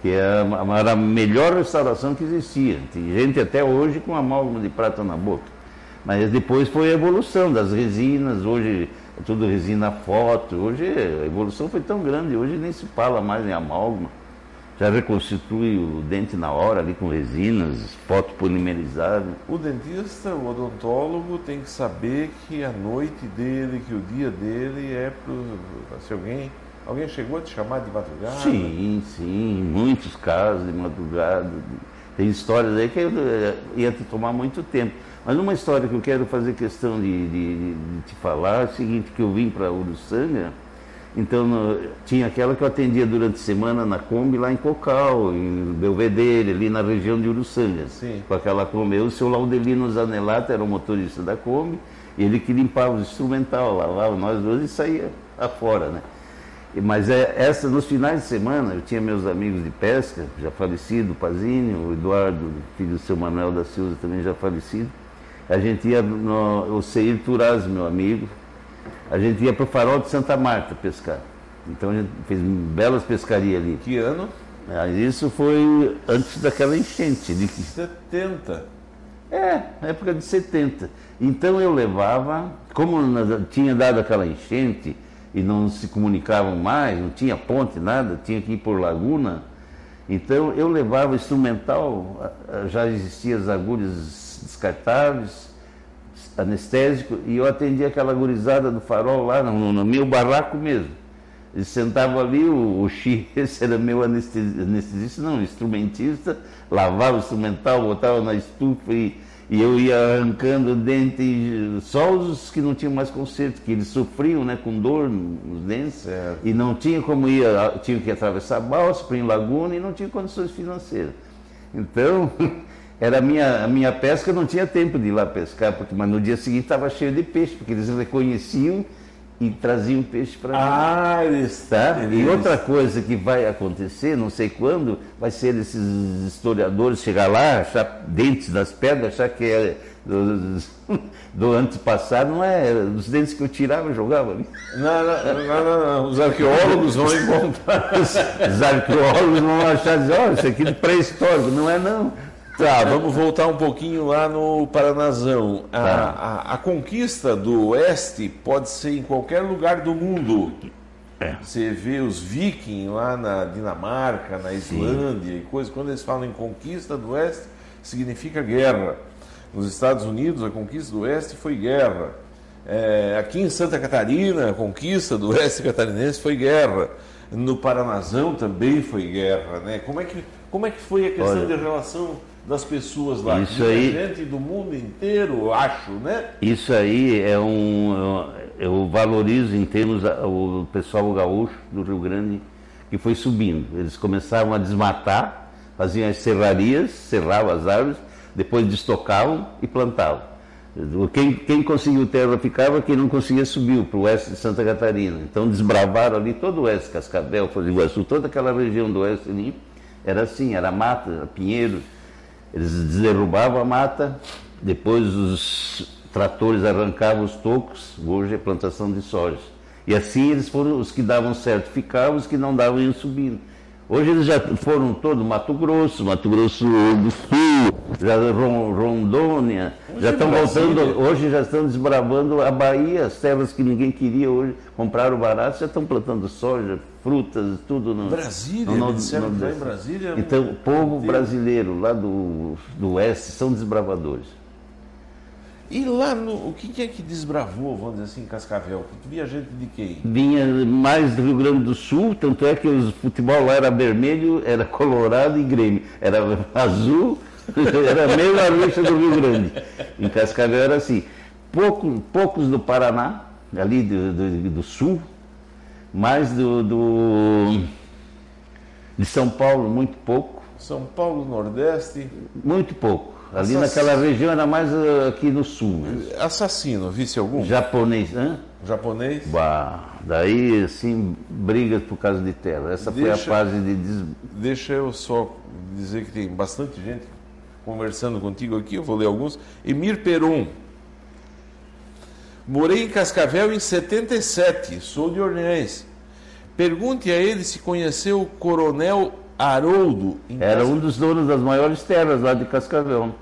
que é era a melhor restauração que existia. Tem gente até hoje com amálgama de prata na boca. Mas depois foi a evolução das resinas, hoje é tudo resina foto, hoje a evolução foi tão grande, hoje nem se fala mais em amálgama já reconstitui o dente na hora ali com resinas, fotopolimerizado. O dentista, o odontólogo tem que saber que a noite dele, que o dia dele é para se alguém alguém chegou a te chamar de madrugada? Sim, sim, muitos casos de madrugada. Tem histórias aí que ia te tomar muito tempo. Mas uma história que eu quero fazer questão de, de, de te falar é o seguinte, que eu vim para Uruçanga, então no, tinha aquela que eu atendia durante a semana na Kombi lá em Cocal, em Belvedere, ali na região de Uruçanga. Sim. Com aquela Kombi. Eu, o seu Laudelino Zanelato era o motorista da Kombi, e ele que limpava os instrumental, lavava nós dois e saía afora, né? Mas é, essa, nos finais de semana, eu tinha meus amigos de pesca, já falecido, o Pazini, o Eduardo, filho do seu Manuel da Silva, também já falecido. A gente ia no, o Seir Turaz, meu amigo, a gente ia para o farol de Santa Marta pescar. Então a gente fez belas pescarias ali. Que ano? Ah, isso foi antes daquela enchente. De... 70. É, época de 70. Então eu levava, como tinha dado aquela enchente e não se comunicavam mais, não tinha ponte, nada, tinha que ir por laguna. Então eu levava instrumental, já existiam as agulhas descartáveis, anestésico e eu atendia aquela gurizada do farol lá no, no meu barraco mesmo. Eles sentavam ali, o, o esse era meu anestesista, anestesista, não, instrumentista, lavava o instrumental, botava na estufa e, e eu ia arrancando o dente, só os que não tinham mais conserto, que eles sofriam né, com dor nos dentes e não tinha como ir, tinha que atravessar a balsa, para em laguna e não tinha condições financeiras. Então, era a minha, a minha pesca, não tinha tempo de ir lá pescar, porque, mas no dia seguinte estava cheio de peixe, porque eles reconheciam e traziam peixe para mim. Ah, eles, tá? Eles... E outra coisa que vai acontecer, não sei quando, vai ser esses historiadores chegar lá, achar dentes das pedras, achar que é do, do antepassado, não é os dentes que eu tirava e jogava ali. Não, não, não, não, não. os arqueólogos vão encontrar. Os, os arqueólogos vão achar, dizer, olha, isso aqui é pré-histórico, não é não. Tá, vamos voltar um pouquinho lá no Paranazão. A, tá. a, a, conquista do oeste pode ser em qualquer lugar do mundo. É. Você vê os vikings lá na Dinamarca, na Islândia Sim. e coisas. Quando eles falam em conquista do oeste, significa guerra. Nos Estados Unidos, a conquista do oeste foi guerra. É, aqui em Santa Catarina, a conquista do oeste catarinense foi guerra. No Paranazão também foi guerra, né? Como é que, como é que foi a questão Olha, de relação das pessoas lá? Isso aí, gente do mundo inteiro, acho, né? Isso aí é um... Eu valorizo em termos o pessoal gaúcho do Rio Grande que foi subindo. Eles começaram a desmatar, faziam as serrarias, serravam as árvores, depois destocavam e plantavam. Quem, quem conseguiu terra ficava, quem não conseguia subiu para o oeste de Santa Catarina. Então desbravaram ali todo o oeste, Cascavel, Foz do Iguaçu, toda aquela região do oeste ali, era assim, era mata, pinheiro. Eles derrubavam a mata, depois os tratores arrancavam os tocos, hoje é plantação de soja. E assim eles foram, os que davam certo ficavam, os que não davam iam subindo. Hoje eles já foram todo Mato Grosso, Mato Grosso do Sul, já Rondônia, hoje já estão voltando, hoje já estão desbravando a Bahia, as terras que ninguém queria hoje, compraram barato, já estão plantando soja, frutas, tudo no Brasília, no, no, no, no, Brasília. Então, o povo brasileiro lá do, do oeste são desbravadores. E lá no. O que, é que desbravou, vamos dizer assim, Cascavel? Via gente de quem? Vinha mais do Rio Grande do Sul, tanto é que o futebol lá era vermelho, era colorado e Grêmio. Era azul, era meio a lixa do Rio Grande. Em Cascavel era assim. Pouco, poucos do Paraná, ali do, do, do sul, mais do, do, de São Paulo, muito pouco. São Paulo, Nordeste? Muito pouco. Ali naquela região era mais uh, aqui no sul. Mesmo. Assassino, visse algum? Japonês, hã? Japonês? Bah, daí, assim, brigas por causa de terra. Essa deixa, foi a fase de. Des... Deixa eu só dizer que tem bastante gente conversando contigo aqui, eu vou ler alguns. Emir Perum. Morei em Cascavel em 77, sou de Orleans. Pergunte a ele se conheceu o coronel Haroldo. Era um dos donos das maiores terras lá de Cascavel.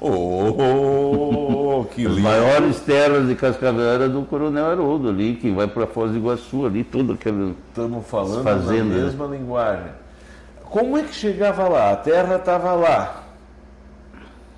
Oh, que lindo. As maiores terras de Cascavel era do Coronel Haroldo ali, que vai para Foz do Iguaçu ali, tudo aquele. Estamos falando fazenda. na mesma linguagem. Como é que chegava lá? A terra estava lá.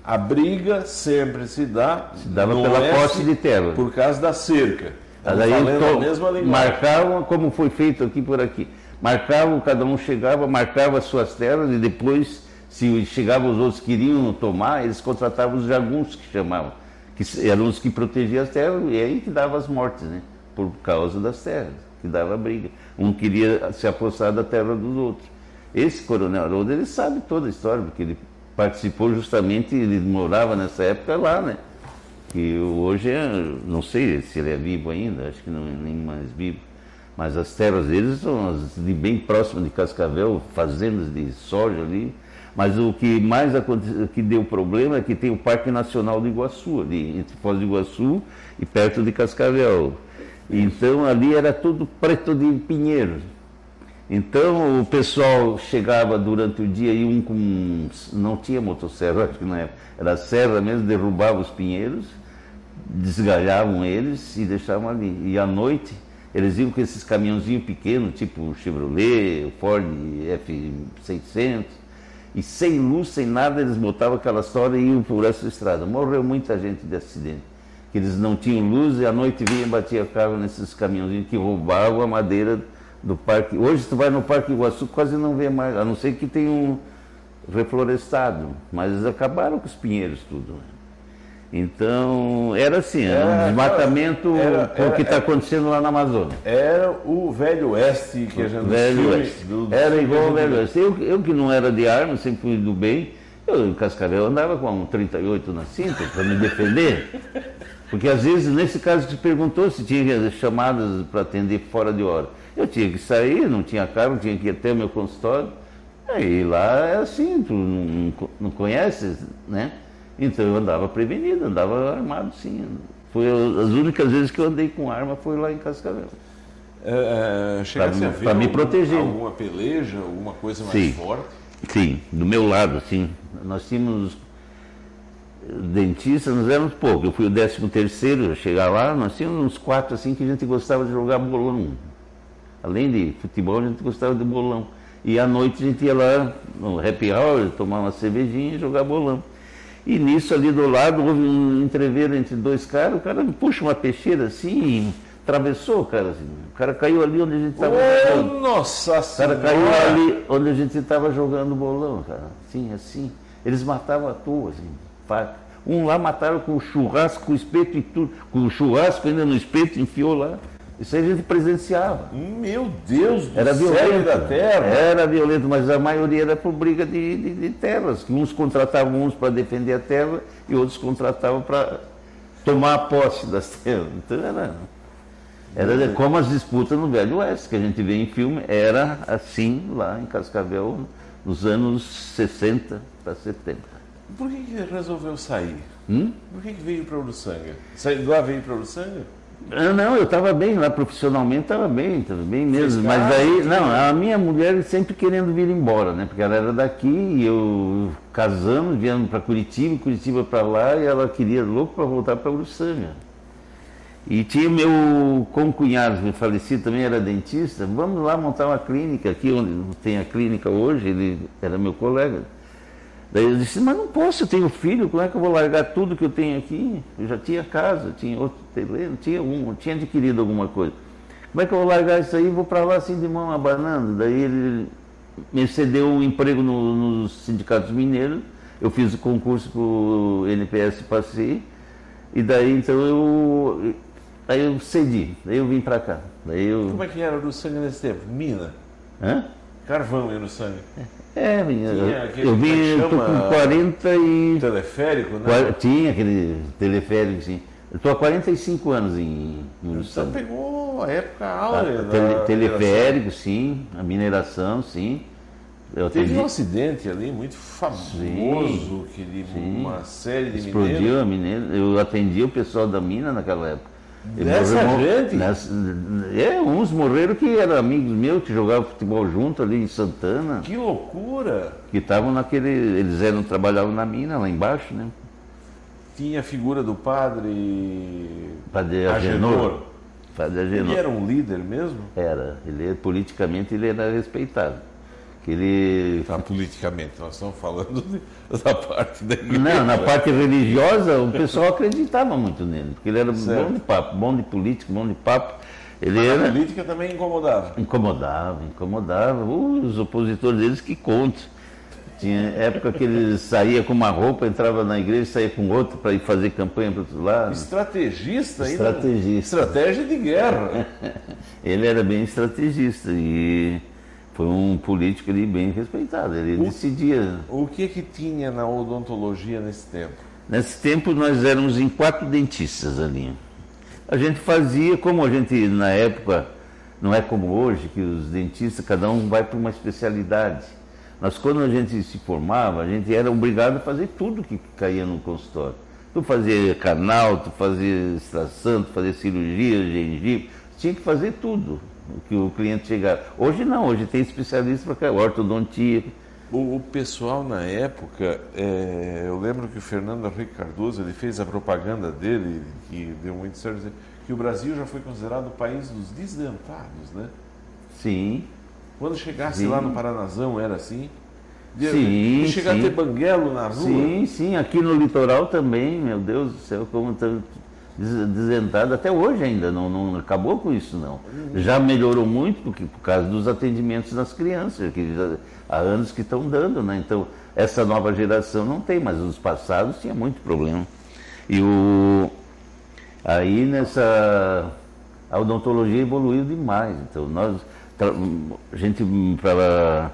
A briga sempre se dá. Se dava pela posse de terra. Por causa da cerca. Estamos Daí, falando a mesma linguagem. Marcavam como foi feito aqui por aqui marcavam, cada um chegava, marcava as suas terras e depois, se chegavam os outros que queriam tomar, eles contratavam os jagunços que chamavam, que eram os que protegiam as terras, e aí que dava as mortes, né? Por causa das terras, que dava briga. Um queria se apossar da terra dos outros. Esse coronel Haroldo, ele sabe toda a história, porque ele participou justamente, ele morava nessa época lá, né? Que hoje, é, não sei se ele é vivo ainda, acho que não é nem mais vivo mas as terras deles são de bem próximas de Cascavel, fazendas de soja ali. Mas o que mais o que deu problema é que tem o Parque Nacional do Iguaçu, ali, entre Foz do Iguaçu e perto de Cascavel. Então ali era tudo preto de pinheiros. Então o pessoal chegava durante o dia e um com. não tinha motosserra, acho que na época, era serra mesmo, derrubava os pinheiros, desgalhavam eles e deixavam ali. E à noite eles iam com esses caminhãozinhos pequenos, tipo Chevrolet, Ford F-600, e sem luz, sem nada, eles botavam aquela história e iam por essa estrada. Morreu muita gente de acidente. Que eles não tinham luz e à noite vinha e batia carro nesses caminhãozinhos que roubavam a madeira do parque. Hoje tu vai no Parque Iguaçu, quase não vê mais, a não ser que tenha um reflorestado. Mas eles acabaram com os pinheiros tudo. Então, era assim, era, um desmatamento era, era, o que está acontecendo lá na Amazônia. Era o Velho Oeste que a gente Velho Oeste. Do, do era igual ao Velho Oeste. Eu, eu que não era de arma, sempre fui do bem, eu em Cascavel andava com um 38 na cinta para me defender. Porque às vezes, nesse caso que perguntou se tinha chamadas para atender fora de hora. Eu tinha que sair, não tinha carro, tinha que ir até o meu consultório. Aí lá é assim, tu não, não conhece, né? Então eu andava prevenido, andava armado sim. Foi as únicas vezes que eu andei com arma foi lá em Cascavel. É, é para me proteger. Alguma peleja, alguma coisa mais sim, forte? Sim, do meu lado, sim. Nós tínhamos dentistas, nós éramos poucos. Eu fui o décimo terceiro a chegar lá, nós tínhamos uns quatro assim que a gente gostava de jogar bolão. Além de futebol, a gente gostava de bolão. E à noite a gente ia lá no happy hour, tomar uma cervejinha e jogar bolão. E nisso ali do lado houve um entreveiro entre dois caras, o cara puxa uma peixeira assim atravessou, cara. Assim. O cara caiu ali onde a gente estava oh, jogando. Nossa O cara caiu ali onde a gente estava jogando bolão, cara. Assim, assim. Eles matavam à toa, assim, faca. Um lá mataram com churrasco, com espeto e tudo. Com churrasco ainda no espeto, enfiou lá. Isso aí a gente presenciava. Meu Deus do Era céu violento. da terra. Era violento, mas a maioria era por briga de, de, de terras. que Uns contratavam uns para defender a terra e outros contratavam para tomar a posse das terras. Então era, era como as disputas no Velho Oeste, que a gente vê em filme, era assim lá em Cascavel nos anos 60 para 70. Por que, que resolveu sair? Hum? Por que, que veio para Uruçanga? Lá veio para Uruçanga? Ah, Não, eu estava bem lá profissionalmente, estava bem, estava bem mesmo. Mas daí, não, a minha mulher sempre querendo vir embora, né? Porque ela era daqui e eu casamos, viemos para Curitiba, Curitiba para lá e ela queria louco para voltar para Uruçanga. E tinha meu concunhado, meu falecido também era dentista, vamos lá montar uma clínica aqui onde tem a clínica hoje, ele era meu colega. Daí eu disse, mas não posso, eu tenho filho, como é que eu vou largar tudo que eu tenho aqui? Eu já tinha casa, tinha outro terreno, tinha um, tinha adquirido alguma coisa. Como é que eu vou largar isso aí e vou para lá assim de mão abanando? Daí ele me cedeu um emprego no- nos sindicatos mineiros, eu fiz o concurso para o NPS passei, e daí então eu, aí eu cedi, daí eu vim para cá. Daí eu, Como é que era Uruçanga nesse tempo? Mina. hã? Carvão em Uruçanga. É, menina, Tinha aquele, eu é vim, eu tô chama? com 40 e... Teleférico, né? Tinha aquele teleférico, sim. Eu estou há 45 anos em Uruçanga. pegou a época Ah, áurea da teleférico, sim. A mineração, sim. Eu Teve atendi, um acidente ali muito famoso, que de sim. uma série de explodiu mineiros. a mineira. Eu atendi o pessoal da mina naquela época. E Dessa morreu- gente? nessa- é, uns morreram que eram amigos meus, que jogavam futebol junto ali em Santana, Que loucura! que estavam naquele. Eles eram, trabalhavam na mina lá embaixo, né? Tinha a figura do padre Padre Agenor. Agenor. Padre Agenor. Ele era um líder mesmo? Era, ele politicamente ele era respeitado. Que ele Tá, politicamente, nós estamos falando de- da parte da igreja. não, na parte religiosa o pessoal acreditava muito nele, porque ele era Certo. bom de papo, bom de político, bom de papo. Ele A era política também incomodava. incomodava, incomodava. Os opositores deles que contam. Tinha época que ele saía com uma roupa, entrava na igreja, saía com outra para ir fazer campanha para outro lado. Estrategista ainda. Estrategista. Estratégia de guerra. Ele era bem estrategista e foi um político ali bem respeitado. Ele O- decidia. O que que tinha na odontologia nesse tempo? Nesse tempo nós éramos em quatro dentistas ali. A gente fazia, como a gente na época, não é como hoje, que os dentistas, cada um vai para uma especialidade. Mas quando a gente se formava, a gente era obrigado a fazer tudo que caía no consultório. Tu fazia canal, tu fazia extração, tu fazia cirurgia, gengiva, tinha que fazer tudo que o cliente chegava. Hoje não, hoje tem especialista para ortodontia. O, o pessoal na época, é, eu lembro que o Fernando Henrique Cardoso ele fez a propaganda dele, que deu muito certo, que o Brasil já foi considerado o país dos desdentados, né? Sim, Quando chegasse Sim. lá no Paranazão era assim. De, Sim, de chegar sim. a ter banguelo na rua. Sim, sim, aqui no litoral também, meu Deus do céu, como desentado, até hoje ainda, não, não acabou com isso não. Já melhorou muito porque, por causa dos atendimentos das crianças, que já, há anos que estão dando, né? Então, essa nova geração não tem, mas os passados tinha muito problema. E o, aí nessa, a odontologia evoluiu demais, então nós, a gente para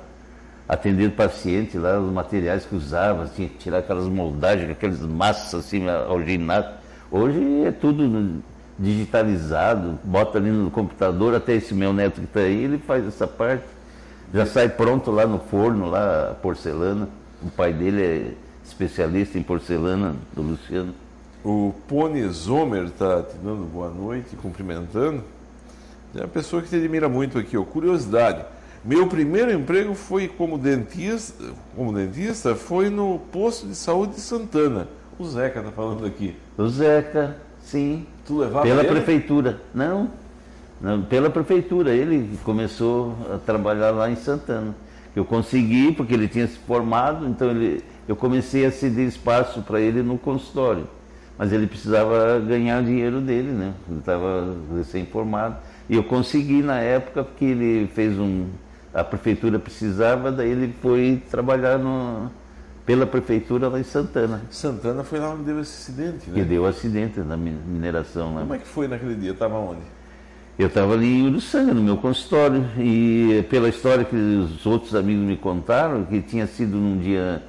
atender paciente lá, os materiais que usava, tinha que tirar aquelas moldagens, aquelas massas assim, alginadas. Hoje é tudo digitalizado, bota ali no computador, até esse meu neto que está aí, ele faz essa parte. Já sai pronto lá no forno, lá a porcelana. O pai dele é especialista em porcelana, do Luciano. O Pony Zomer está te dando boa noite, cumprimentando. É uma pessoa que te admira muito aqui, ó. Curiosidade. Meu primeiro emprego foi como dentista, como dentista foi no posto de saúde de Santana. O Zeca está falando aqui. O Zeca, sim. Tu levava Pela ele? prefeitura. Não, não, pela prefeitura. Ele começou a trabalhar lá em Santana. Eu consegui, porque ele tinha se formado, então ele, eu comecei a ceder espaço para ele no consultório. Mas ele precisava ganhar o dinheiro dele, né? Ele estava recém-formado. E eu consegui na época, porque ele fez um. A prefeitura precisava, daí ele foi trabalhar no, pela prefeitura lá em Santana. Santana foi lá onde deu esse acidente, né? Que deu acidente na mineração lá. Como é que foi naquele dia? Estava onde? Eu estava ali em Uruçanga, no meu consultório, e pela história que os outros amigos me contaram, que tinha sido num dia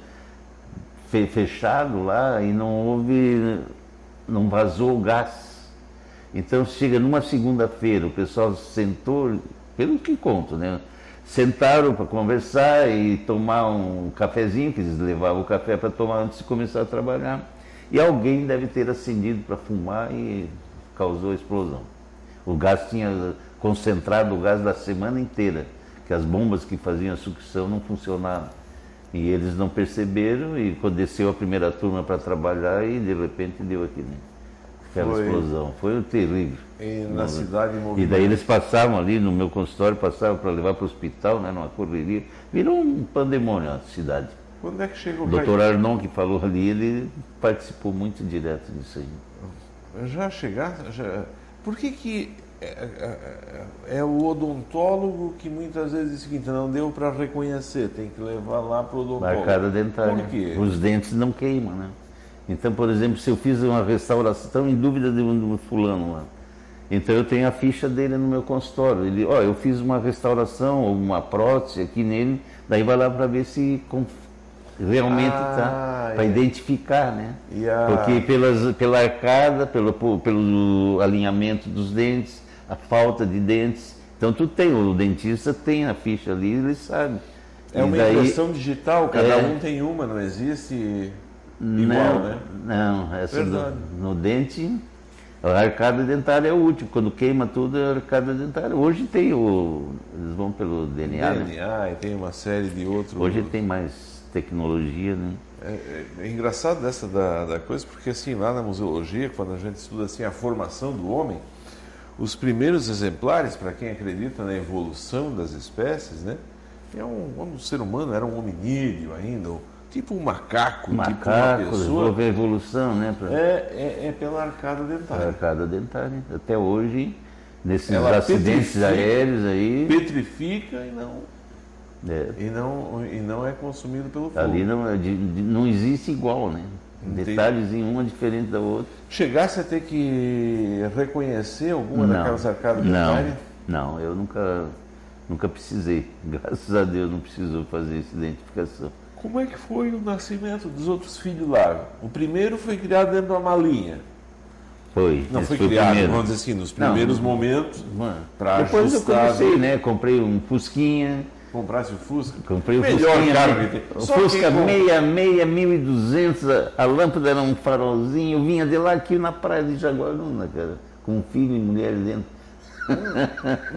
fechado lá e não houve, não vazou o gás. Então chega numa segunda-feira, o pessoal sentou, pelo que conto, né? Sentaram para conversar e tomar um cafezinho, que eles levavam o café para tomar antes de começar a trabalhar. E alguém deve ter acendido para fumar e causou a explosão. O gás tinha concentrado o gás da semana inteira, que as bombas que faziam a sucção não funcionaram. E eles não perceberam e desceu a primeira turma para trabalhar e de repente deu aquele, aquela foi, explosão. Foi terrível. E na no, cidade E daí eles passavam ali no meu consultório, passavam para levar para o hospital, né, numa correria. Virou um pandemônio a cidade. Quando é que chegou o doutor Arnon, que falou ali, ele participou muito direto disso aí. Já chegaram? Já por que, que é, é, é, é, o odontólogo que muitas vezes diz o seguinte, não deu para reconhecer, tem que levar lá para o odontólogo. Marcada dentária. Por quê? Os dentes não queimam, né? Então, por exemplo, se eu fiz uma restauração, em dúvida de um, fulano lá. Então eu tenho a ficha dele no meu consultório. Ele, ó, eu fiz uma restauração ou uma prótese aqui nele, daí vai lá para ver se realmente está, ah, para identificar, né? A... Porque pelas, pela arcada, pelo, pelo alinhamento dos dentes, a falta de dentes. Então tu tem, o dentista tem a ficha ali, ele sabe. É uma daí, impressão digital, cada é, um tem uma, não existe igual, não, né? Não, essa no, no dente, a arcada dentária é útil. Quando queima tudo, é a arcada dentária. Hoje tem o. Eles vão pelo DNA. DNA né? e tem uma série de outros. Hoje tem mais tecnologia, né? É, é, é, engraçado dessa da, da coisa, porque assim, lá na museologia, quando a gente estuda assim a formação do homem, os primeiros exemplares, para quem acredita na evolução das espécies, né? É um, um ser humano era um hominídeo ainda, tipo um macaco, macaco tipo uma pessoa. a evolução, né? Pra... É, é, é, pela arcada dentária. arcada dentária. Até hoje, nesses Ela acidentes aéreos aí. Petrifica e não é. E, não, e não é consumido pelo fogo. Ali não, é não existe igual, né? Entendi. Detalhes em uma diferente da outra. Chegasse a ter que reconhecer alguma não, daquelas arcadas dentárias? Não, não, eu nunca, nunca precisei. Graças a Deus não precisou fazer essa identificação. Como é que foi o nascimento dos outros filhos lá? O primeiro foi criado dentro de uma malinha. Foi. Não foi, foi criado, vamos dizer assim, nos primeiros não, momentos. Para Depois ajustar, eu comecei, né? Comprei um Fusquinha Comprasse o Fusca? Comprei o Melhor Fusquinha, carro que tem. O Só Fusca 66, 1200, a lâmpada era um farolzinho, vinha de lá aqui na praia de Jaguaruna, cara, com filho e mulher dentro.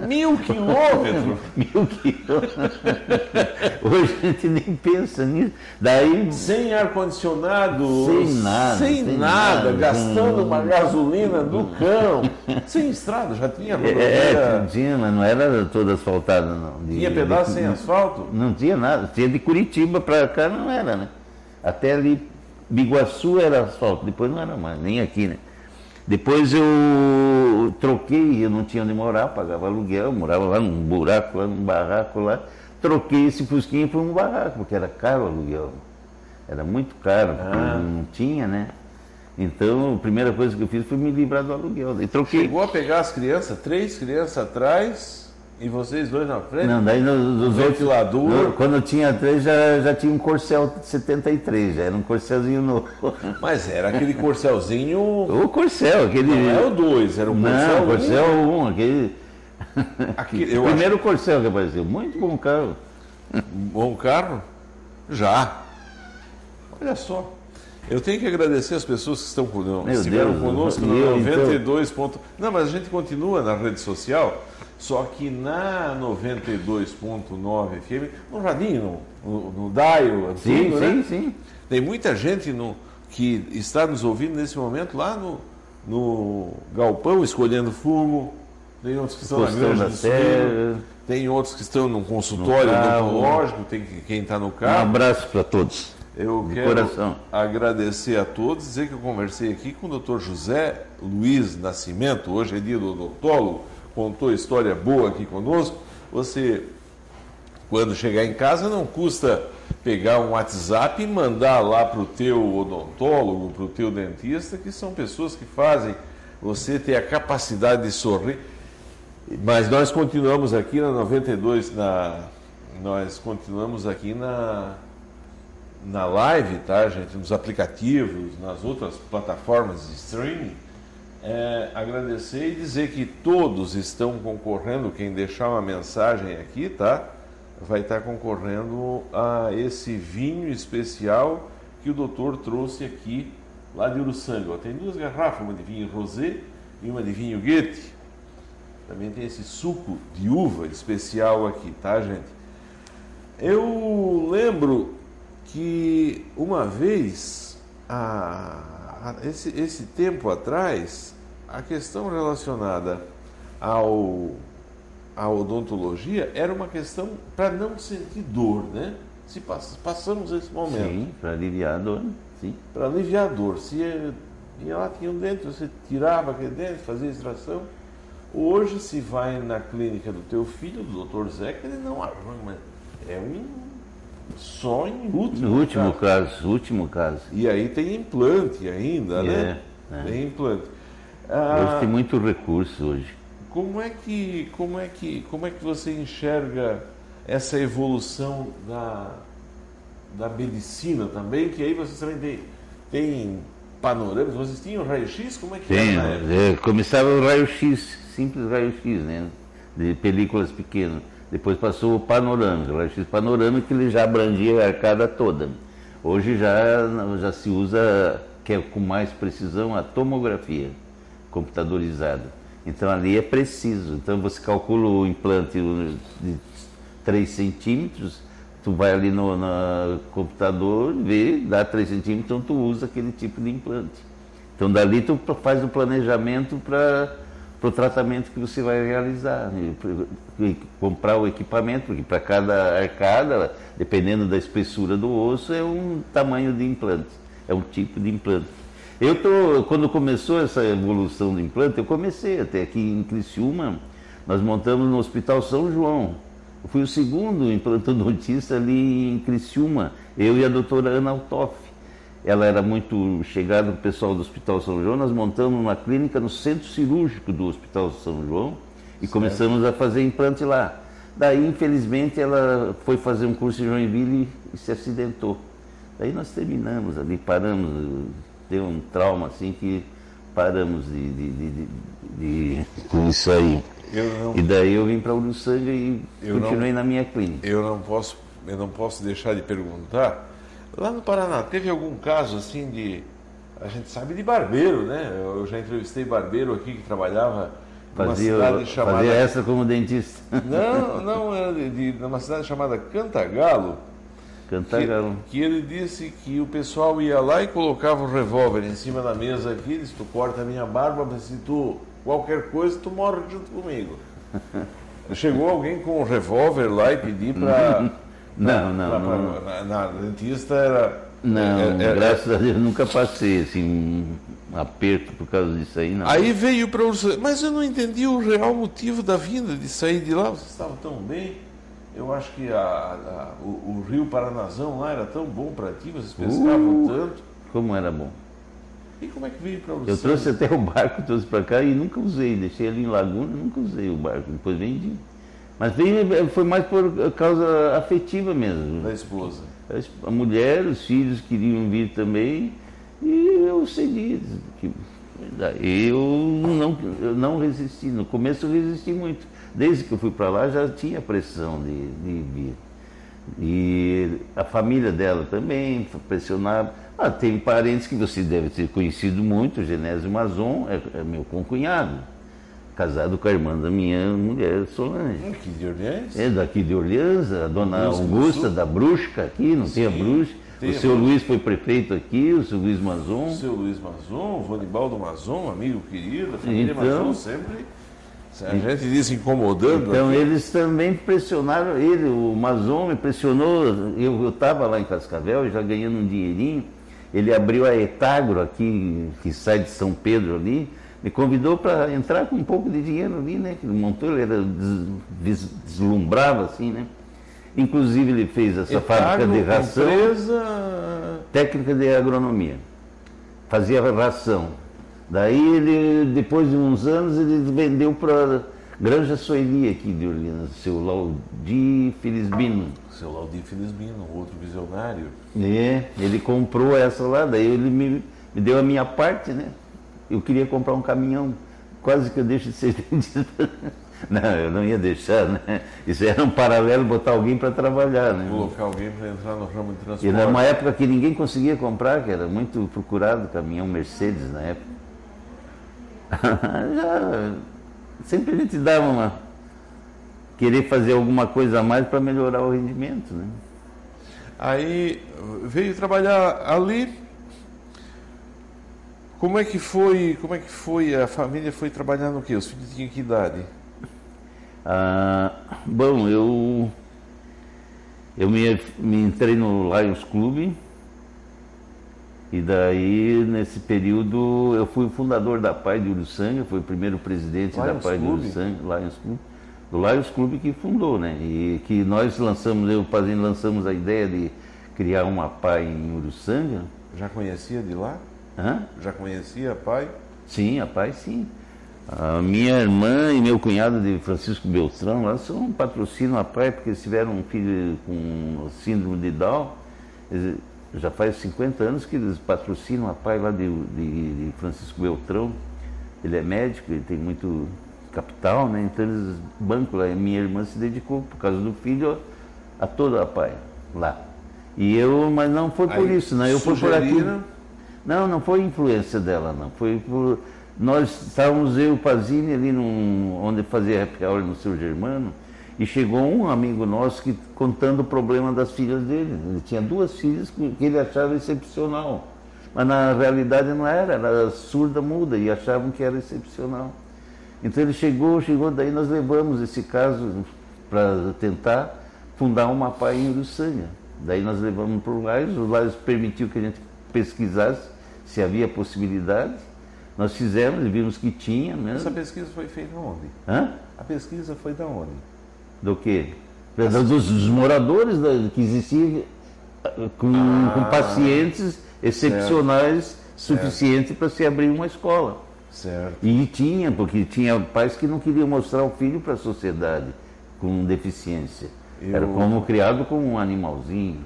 Mil quilômetros? Mil quilômetros. Hoje a gente nem pensa nisso. Daí, sem ar-condicionado, sem nada, sem, sem nada, nada, gastando hum. uma gasolina do cão, sem estrada, já tinha rodovia. É, tinha, mas não era toda asfaltada, não. De, tinha pedaço de, sem asfalto? Não tinha nada. Tinha de Curitiba para cá, não era, né? Até ali, Biguaçu era asfalto, depois não era mais, nem aqui, né? Depois eu troquei, eu não tinha onde morar, pagava aluguel, morava lá num buraco, lá num barraco lá. Troquei esse fusquinha por um barraco, porque era caro o aluguel. Era muito caro, ah. não tinha, né? Então, a primeira coisa que eu fiz foi me livrar do aluguel. E troquei. Chegou a pegar as crianças, três crianças atrás, e vocês dois na frente? Não, daí nos, ventilador. Outros, quando eu tinha três, já, já tinha um Corcel 73, já era um Corcelzinho novo. Mas era aquele Corcelzinho. O Corcel, aquele. Não é o 2, era o Corcel 1. Não, Corcel 1, um, aquele. aquele o primeiro acho... Corcel que apareceu. Muito bom carro. Bom carro? Já. Olha só. Eu tenho que agradecer as pessoas que estão conosco, estiveram Deus, conosco no 92. Então... Ponto... Não, mas a gente continua na rede social. Só que na 92.9 FM, no radinho, no, no dial antigo, sim, né? sim, sim. Tem muita gente no, que está nos ouvindo nesse momento lá no, no galpão, escolhendo fumo, tem outros que estão na granja do Serra. tem outros que estão no consultório No odontológico, tem que- quem está no Um carro. abraço para todos. Eu De quero coração. agradecer a todos, dizer que eu conversei aqui com o Dr. José Luiz Nascimento, hoje é dia do odontólogo, contou história boa aqui conosco. Você, quando chegar em casa, não custa pegar um WhatsApp e mandar lá para o teu odontólogo, para o teu dentista, que são pessoas que fazem você ter a capacidade de sorrir. Mas nós continuamos aqui na 92, na, nós continuamos aqui na, na live, tá, gente? Nos aplicativos, nas outras plataformas de streaming. É, agradecer e dizer que todos estão concorrendo, quem deixar uma mensagem aqui, tá? Vai estar concorrendo a esse vinho especial que o doutor trouxe aqui, lá de Uruçanga. Tem duas garrafas, uma de vinho rosé e uma de vinho Goethe. Também tem esse suco de uva especial aqui, tá, gente? Eu lembro que uma vez, a- esse, esse tempo atrás, a questão relacionada ao, à odontologia era uma questão para não sentir dor, né? Se pass- passamos esse momento Sim, para aliviar a dor. Sim. para aliviar a dor. Se ia lá, tinha um dente, você tirava aquele dente, fazia extração. Hoje, se vai na clínica do teu filho, do Dr. Zeca, ele não arruma. É um só em último. No último caso. caso, último caso. E aí tem implante ainda, né? É, é. Tem implante. Hoje Ah, tem muito recurso hoje. como é que como é que como é que você enxerga essa evolução da, da medicina também que aí vocês também tem, tem panorâmicos vocês tinham raio-x como é que era é, começava o raio-x, simples raio-x, né? De películas pequenas. Depois passou o panorâmico, o raio-x panorâmico que ele já abrangia a arcada toda. Hoje já, já se usa, que é com mais precisão, a tomografia computadorizada. Então ali é preciso. Então você calcula o implante de 3 centímetros, tu vai ali no na computador, vê, dá 3 centímetros, então tu usa aquele tipo de implante. Então dali tu faz o planejamento para o tratamento que você vai realizar. E, e comprar o equipamento, porque para cada arcada, dependendo da espessura do osso, é um tamanho de implante, é um tipo de implante. Eu tô, quando começou essa evolução do implante, eu comecei até aqui em Criciúma, nós montamos no Hospital São João. Eu fui o segundo implantodontista ali em Criciúma, eu e a doutora Ana Altoff. Ela era muito chegada do pessoal do Hospital São João, nós montamos uma clínica no centro cirúrgico do Hospital São João e começamos a fazer implante lá. Daí, infelizmente, ela foi fazer um curso em Joinville e se acidentou. Daí nós terminamos ali, paramos, deu um trauma assim que paramos de, de, de, de- com isso aí. eu não E daí eu vim para Uruçanga e continuei na minha clínica. eu não posso eu não posso deixar de perguntar lá no Paraná teve algum caso assim de a gente sabe de barbeiro né eu já entrevistei barbeiro aqui que trabalhava numa Fazia, cidade chamada fazia essa como dentista. não não era de, de numa cidade chamada Cantagalo Cantagalo. que, que ele disse que o pessoal ia lá e colocava o revólver em cima da mesa aqui, disse, tu corta a minha barba, mas se tu qualquer coisa, tu morre junto comigo. Chegou alguém com um revólver lá e pedir para. Não, não, não. Na, na dentista era. Não, é- é- graças a Deus nunca passei assim um aperto por causa disso aí, não. Aí veio para o. Mas eu não entendi o real motivo da vinda de sair de lá. Vocês estavam tão bem. Eu acho que a- a- o, o rio Paranazão lá era tão bom para ti, vocês pescavam Uh! tanto. Como era bom. E como é que veio para o Eu trouxe até o barco, trouxe para cá e nunca usei. Deixei ali em Laguna, nunca usei o barco. Depois vendi. Mas foi mais por causa afetiva mesmo. da esposa. A mulher, os filhos queriam vir também e eu cedi. Eu não, eu não resisti. No começo eu resisti muito. Desde que eu fui para lá já tinha pressão de, de vir. E a família dela também pressionava. Ah, tem parentes que você deve ter conhecido muito, o Genésio Mazon é, é meu concunhado, casado com a irmã da minha mulher Solange. Aqui de Orleans? É daqui de Orleans, a dona Augusta da Brusca aqui, não tem a Sim, Brusca. tem O seu. Luiz foi prefeito aqui, o seu Luiz Mazon. O seu Luiz Mazon, o Vanibaldo Mazon, amigo querido, a família Então. Mazon sempre A gente diz incomodando. Então aqui. eles também pressionaram ele, o Mazon me pressionou. Eu estava lá em Cascavel, já ganhando um dinheirinho. Ele abriu a Etagro aqui, que sai de São Pedro ali, me convidou para entrar com um pouco de dinheiro ali, né? Que ele montou, ele era des, deslumbrava assim, né? Inclusive ele fez essa Etagro, fábrica de ração. Empresa... Técnica de agronomia. Fazia ração. Daí ele, depois de uns anos, ele vendeu para Granja Soeli aqui de Orleans, seu Laudi Felisbino. Seu Laudi Felisbino, outro visionário. É, ele comprou essa lá, daí ele me, me deu a minha parte, né? Eu queria comprar um caminhão, quase que eu deixo de ser vendido. Não, eu não ia deixar, né? Isso era um paralelo botar alguém para trabalhar, né? Colocar alguém para entrar no ramo de transporte. E era uma época que ninguém conseguia comprar, que era muito procurado caminhão Mercedes na época. Já, sempre a gente dava uma. querer fazer alguma coisa a mais para melhorar o rendimento, né? Aí veio trabalhar ali. Como é que foi? Como é que foi? A família foi trabalhar no quê? Os filhos tinham que idade? Ah, bom, eu eu me, me entrei no Lions Club e daí nesse período eu fui o fundador da Pai de Uruçanga, foi o primeiro presidente Lions da Pai de Uruçanga, Lions Club, do Lions Club que fundou, né? E que nós lançamos, eu fazendo, lançamos a ideia de criar uma Pai em Uruçanga. Já conhecia de lá? Hã? Já conhecia pai? Sim, a Pai sim. A minha irmã e meu cunhado de Francisco Beltrão lá são um patrocínio a pai porque eles tiveram um filho com síndrome de Down. Eles- já faz 50 anos que eles patrocinam a pai lá de, de- de Francisco Beltrão. Ele é médico, ele tem muito capital, né? Então eles bancam lá. E minha irmã se dedicou, por causa do filho, a toda a pai lá. E eu, mas não foi por Aí isso, né? Eu fui por aqui. Não, não foi influência dela, não. Foi por. Nós estávamos eu e o Pazini ali num, onde fazia happy hour no seu Germano, e chegou um amigo nosso que contando o problema das filhas dele. Ele tinha duas filhas que que ele achava excepcional. Mas na realidade não era, era surda muda e achavam que era excepcional. Então ele chegou, chegou, daí nós levamos esse caso para tentar fundar uma PAI em Uruçanga. Daí nós levamos para o Lais, o Lais permitiu que a gente pesquisasse se havia possibilidade. Nós fizemos e vimos que tinha Essa mesmo. pesquisa foi feita onde? Hã? A pesquisa foi da onde? Do quê? Dos, dos moradores da- que existiam ah, com, com pacientes excepcionais suficiente para se abrir uma escola. Certo. E tinha, porque tinha pais que não queriam mostrar o filho para a sociedade com deficiência. Era Eu- como criado como um animalzinho.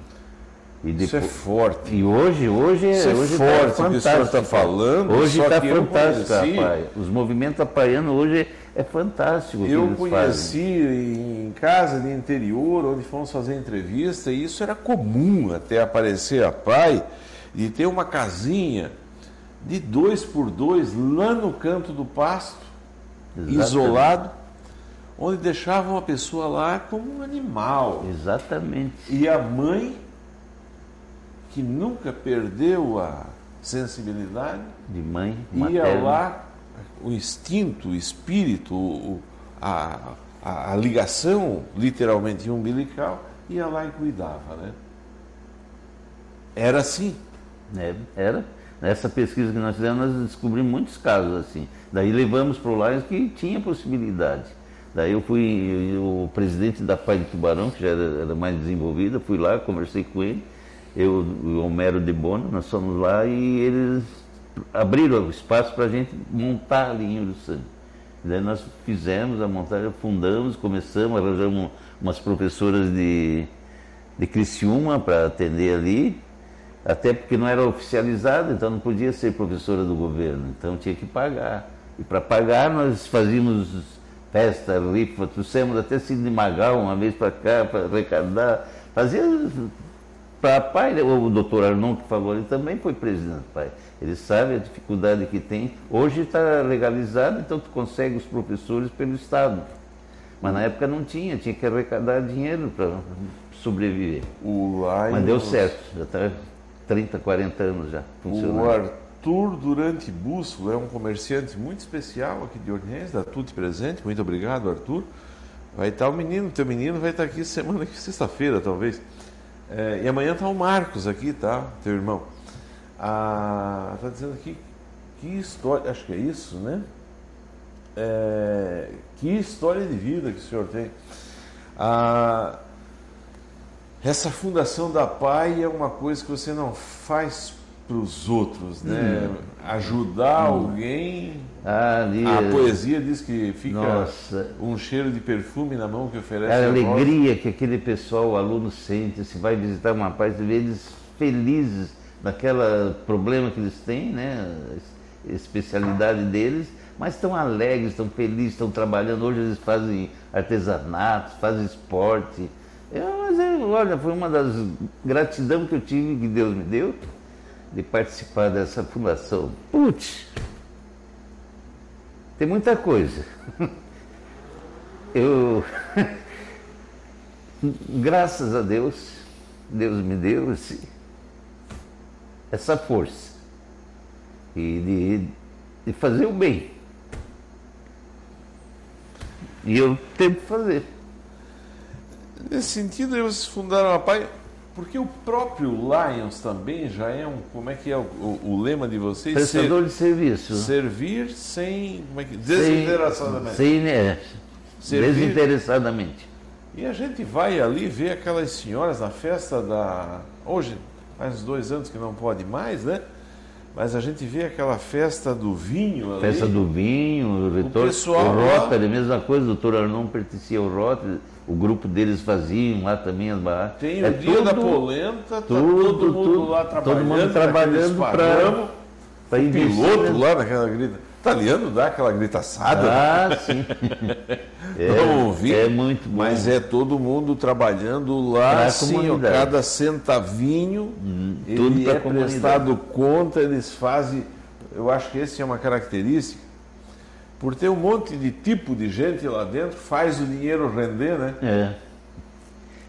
E Isso é depois- forte. E hoje, hoje, é- Isso é hoje forte tá o que o senhor está falando, Hoje está fantástico APAI. Os movimentos apaianos hoje é fantástico. Eu conheci em casa de interior, onde fomos fazer entrevista, e isso era comum até aparecer a pai, de ter uma casinha de dois por dois lá no canto do pasto, Exatamente. isolado, onde deixavam a pessoa lá como um animal. Exatamente. E a mãe, que nunca perdeu a sensibilidade, De mãe, ia materna. lá, o instinto, o espírito, o- a, a, a ligação literalmente umbilical, ia lá e cuidava, né? Era assim. né? Era. Nessa pesquisa que nós fizemos, nós descobrimos muitos casos assim. Daí levamos para o Lions que tinha possibilidade. Daí eu fui, eu- o presidente da Pai de Tubarão, que já era, era mais desenvolvida, fui lá, conversei com ele, eu o Homero de Bono, nós fomos lá e eles abriram espaço para a gente montar ali em Uruçanga. Daí nós fizemos a montagem, fundamos, começamos, arranjamos umas professoras de, de Criciúma para atender ali, até porque não era oficializado, então não podia ser professora do governo, então tinha que pagar. E para pagar nós fazíamos festa, rifa, trouxemos até Sidney Magal uma vez para cá para arrecadar, fazia para pai, né? o doutor Arnon que falou, ele também foi presidente do pai. Ele sabe a dificuldade que tem. Hoje está legalizado, então tu consegue os professores pelo Estado. Mas na época não tinha, tinha que arrecadar dinheiro para sobreviver. O Mas deu certo, já está 30, 40 anos já O, funcionando. Ar, Arthur Durante Bússola é um comerciante muito especial aqui de Ornês, da Tutti Presente. Muito obrigado, Arthur. Vai estar o menino, teu menino vai estar aqui semana que sexta-feira, talvez. É, e amanhã está o Marcos aqui, tá? Teu irmão. Ah, tá dizendo aqui que história, acho que é isso, né? É, que história de vida que o senhor tem. Ah, essa fundação da PAI é uma coisa que você não faz para os outros, né? Hum. Ajudar hum. alguém. Ah, a poesia diz que fica nossa. um cheiro de perfume na mão que oferece. É a alegria que aquele pessoal, o aluno sente, se vai visitar uma você vê eles felizes naquele problema que eles têm, né? Especialidade deles, mas estão alegres, estão felizes, estão trabalhando. Hoje eles fazem artesanato, fazem esporte. Eu, mas eu, olha, foi uma das gratidão que eu tive que Deus me deu de participar dessa fundação. Putz, tem muita coisa. Eu, graças a Deus, Deus me deu esse, essa força e de, de fazer o bem. E eu tento fazer. Nesse sentido, vocês fundaram a PAI porque o próprio Lions também já é um. Como é que é o, o, o lema de vocês? Prestador Ser, de serviço. Servir sem. Como é que, desinteressadamente. Sem, sem é, desinteressadamente. E a gente vai ali ver aquelas senhoras na festa da. Hoje, faz dois anos que não pode mais, né? Mas a gente vê aquela festa do vinho ali. Festa do vinho, o, retor... o pessoal. O Rotary, a mesma coisa, o doutor Arnon pertencia ao Rotary o grupo deles faziam lá também as barracas. Tem é o dia tudo, da polenta, tá tudo, todo mundo tudo, lá trabalhando. Todo mundo trabalhando para ir piloto lá naquela grita. Italiano dá aquela gritaçada. Ah, sim. é, Não ouvi. É muito bom. Mas é todo mundo trabalhando lá, sim, ó, cada centavinho, hum, ele é prestado conta, eles fazem. Eu acho que essa é uma característica por ter um monte de tipo de gente lá dentro, faz o dinheiro render, né? É.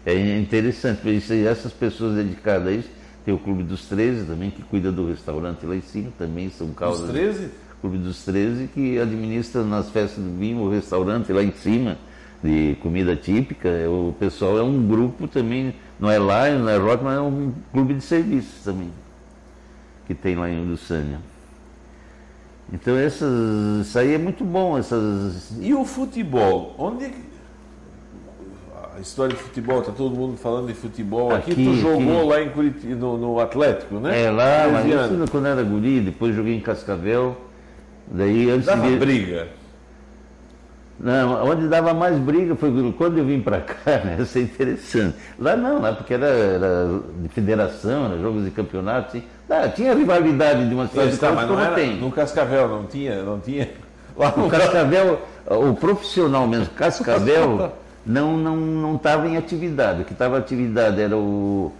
É interessante, essas pessoas dedicadas a isso, tem o Clube dos 13 também, que cuida do restaurante lá em cima, também são causas. Os 13? Clube dos 13, que administra nas festas do vinho o restaurante lá em cima, de comida típica. O pessoal é um grupo também, não é lá, não é rock, mas é um clube de serviços também, que tem lá em Uruçânia. Então essas, isso aí é muito bom. Essas... E o futebol? Onde a história de futebol, está todo mundo falando de futebol. Aqui, aqui tu jogou aqui. lá em Curitiba, no, no, Atlético, né? É, lá, mas isso quando era guri, depois joguei em Cascavel. Daí antes Dava de... briga. Não, onde dava mais briga foi quando eu vim para cá, né? Isso é interessante. Lá não, lá porque era, era de federação, era jogos de campeonato, assim. Tinha rivalidade de uma cidade tá, mas como era, tem. No Cascavel não tinha, não tinha. Lá no Cascavel, o profissional mesmo, Cascavel, não não não estava em atividade. O que estava em atividade era o,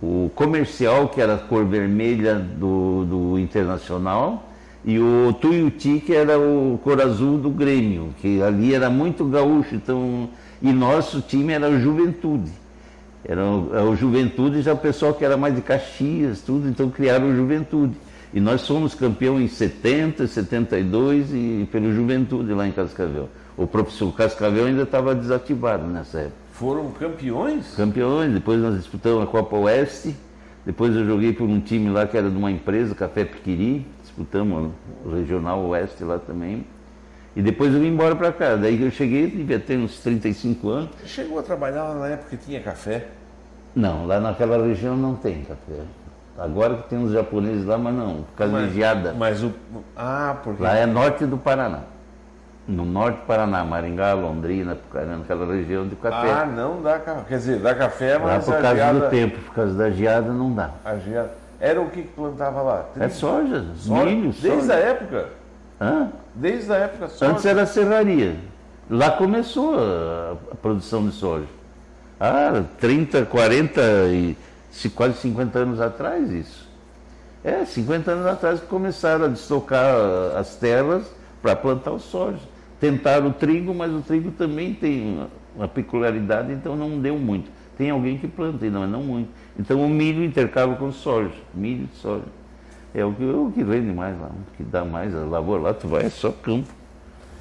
o comercial, que era a cor vermelha do, do Internacional, e o Tuiuti, que era o cor azul do Grêmio, que ali era muito gaúcho, então, e nosso time era o Juventude. Era o, é o Juventude já o pessoal que era mais de Caxias, tudo, então criaram o Juventude. E nós somos campeão em 70, 72 e pelo Juventude lá em Cascavel. O professor Cascavel ainda estava desativado nessa época. Foram campeões? Campeões, depois nós disputamos a Copa Oeste, depois eu joguei por um time lá que era de uma empresa, Café Piquiri, disputamos o Regional Oeste lá também. E depois eu vim embora para cá. Daí eu cheguei, devia ter uns 35 anos. Você chegou a trabalhar lá na época que tinha café? Não, lá naquela região não tem café. Agora que tem uns japoneses lá, mas não, por causa mas, de geada. Mas o. Ah, porque. Lá é norte do Paraná. No norte do Paraná, Maringá, Londrina, naquela região de café. Ah, não dá café. Quer dizer, dá café, mas. Lá por causa geada... do tempo, por causa da geada não dá. A geada. Era o que, plantava lá? É soja, soja. milho, Desde soja. a época? Hã? Desde a época soja. Antes era serraria. Lá começou a, produção de soja. Ah, 30, 40 e quase 50 anos atrás isso. É, 50 anos atrás que começaram a destocar as terras para plantar o soja. Tentaram o trigo, mas o trigo também tem uma, uma peculiaridade, então não deu muito. Tem alguém que planta, mas não muito. Então o milho intercala com soja, milho e soja. É o que, o que rende mais lá, o que dá mais a lavoura lá, tu vai é só campo.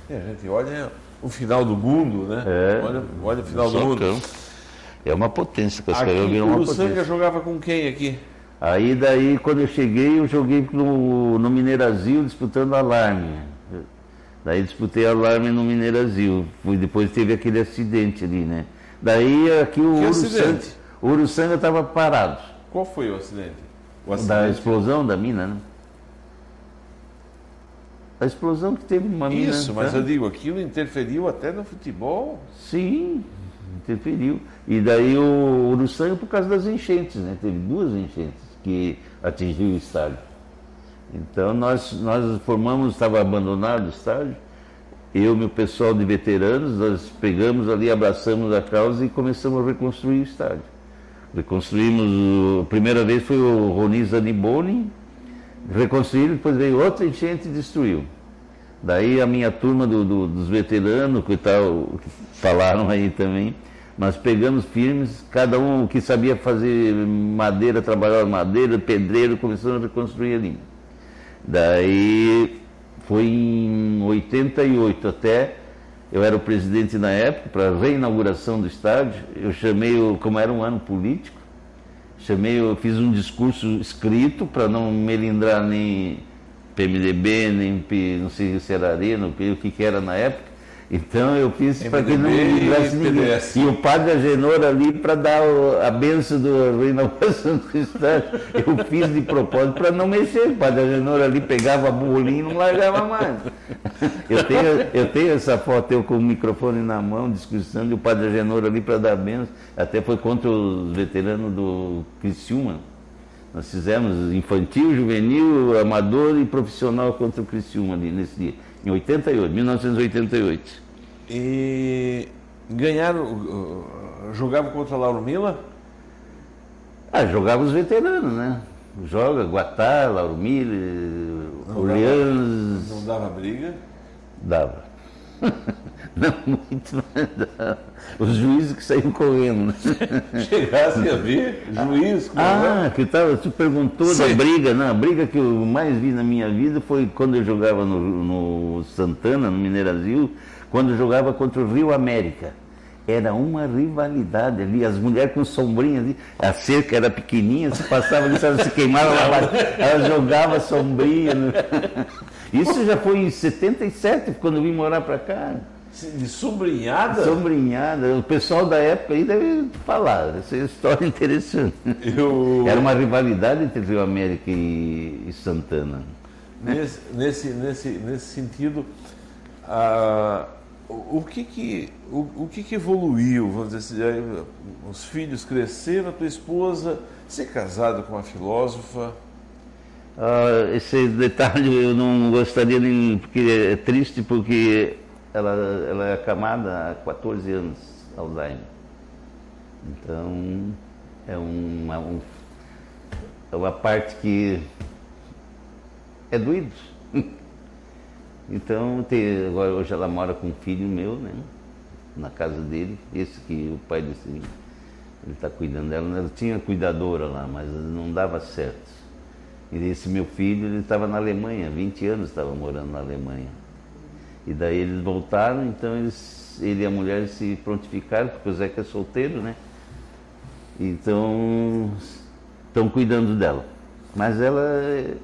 É, a gente olha o final do mundo, né? É, olha, olha o final só do mundo. campo. É uma potência, Cascavel virou o uma potência. jogava com quem aqui? Aí daí quando eu cheguei, eu joguei no, no Mineirazil disputando alarme. Daí disputei alarme no Mineirazil. Depois teve aquele acidente ali, né? Daí aqui o Que Uruçanga, acidente? O Uruçanga estava parado. Qual foi o acidente? O Da acidente. explosão da mina, né? A explosão que teve numa mina. Isso, mas né? eu digo, aquilo interferiu até no futebol. Sim, interferiu. E daí o Uruçanga por causa das enchentes, né? Teve duas enchentes que atingiu o estádio. Então nós, nós formamos, estava abandonado o estádio, eu e meu pessoal de veteranos, nós pegamos ali, abraçamos a causa e começamos a reconstruir o estádio. Reconstruímos, a primeira vez foi o Roni Zaniboni, reconstruíram, depois veio outra enchente e destruiu. Daí a minha turma do- do- dos veteranos, que, tal, que falaram aí também, nós pegamos firmes, cada um que sabia fazer madeira, trabalhava madeira, pedreiro, começamos a reconstruir ali. Daí foi em 88 até, eu era o presidente na época, para a reinauguração do estádio, eu chamei, o- como era um ano político, chamei, eu fiz um discurso escrito para não melindrar nem PMDB, nem não sei se era Arena, o que era na época. Então eu fiz para que não e melindrasse ninguém. E o padre Agenor ali para dar o- a benção da reinauguração do estádio. Eu fiz de propósito para não mexer. O padre Agenor ali pegava a bolinha e não largava mais. Eu tenho, eu tenho essa foto, eu com o microfone na mão, discussão, e o padre Agenor ali para dar a benção. Até foi contra os veteranos do Criciúma. Nós fizemos infantil, juvenil, amador e profissional contra o Criciúma ali nesse dia, em 88, 1988. E ganharam, jogavam contra Lauro Mila? Ah, jogava os veteranos, né? Joga Guatá, Lauro Não Orleans, Não dava briga? dava. Não muito, mas dava. Os juízes que saíam correndo, né? Chegasse a ver, juiz, como é? Ah, que tal? Tu perguntou Sim. da briga. Não, a briga que eu mais vi na minha vida foi quando eu jogava no, no Santana, no Mineirazil, quando eu jogava contra o Rio América. Era uma rivalidade ali, as mulheres com sombrinha ali, a cerca era pequenininha, se passava ali, se queimava, ela, ela jogava sombrinha. né? Isso já foi em 77, quando eu vim morar para cá. De sombrinhada? Sombrinhada, o pessoal da época aí deve falar, essa é uma história interessante. Eu, Era uma rivalidade entre Rio América e, Santana. nesse, nesse, nesse, nesse sentido, ah, o, que que, o, o que que evoluiu? Vamos dizer assim, os filhos cresceram, a tua esposa ser casada com uma filósofa. Ah, esse detalhe eu não gostaria nem, porque é triste porque ela, ela é acamada há 14 anos, Alzheimer. Então é uma, um- é uma parte que é doído. Então tem, agora hoje ela mora com um filho meu, né? Na casa dele, esse que o pai desse ele está cuidando dela, ela tinha cuidadora lá, mas não dava certo. E esse meu filho, ele estava na Alemanha, 20 anos estava morando na Alemanha. E daí eles voltaram, então eles, ele e a mulher se prontificaram, porque o Zeca é solteiro, né? Então estão cuidando dela. Mas ela é,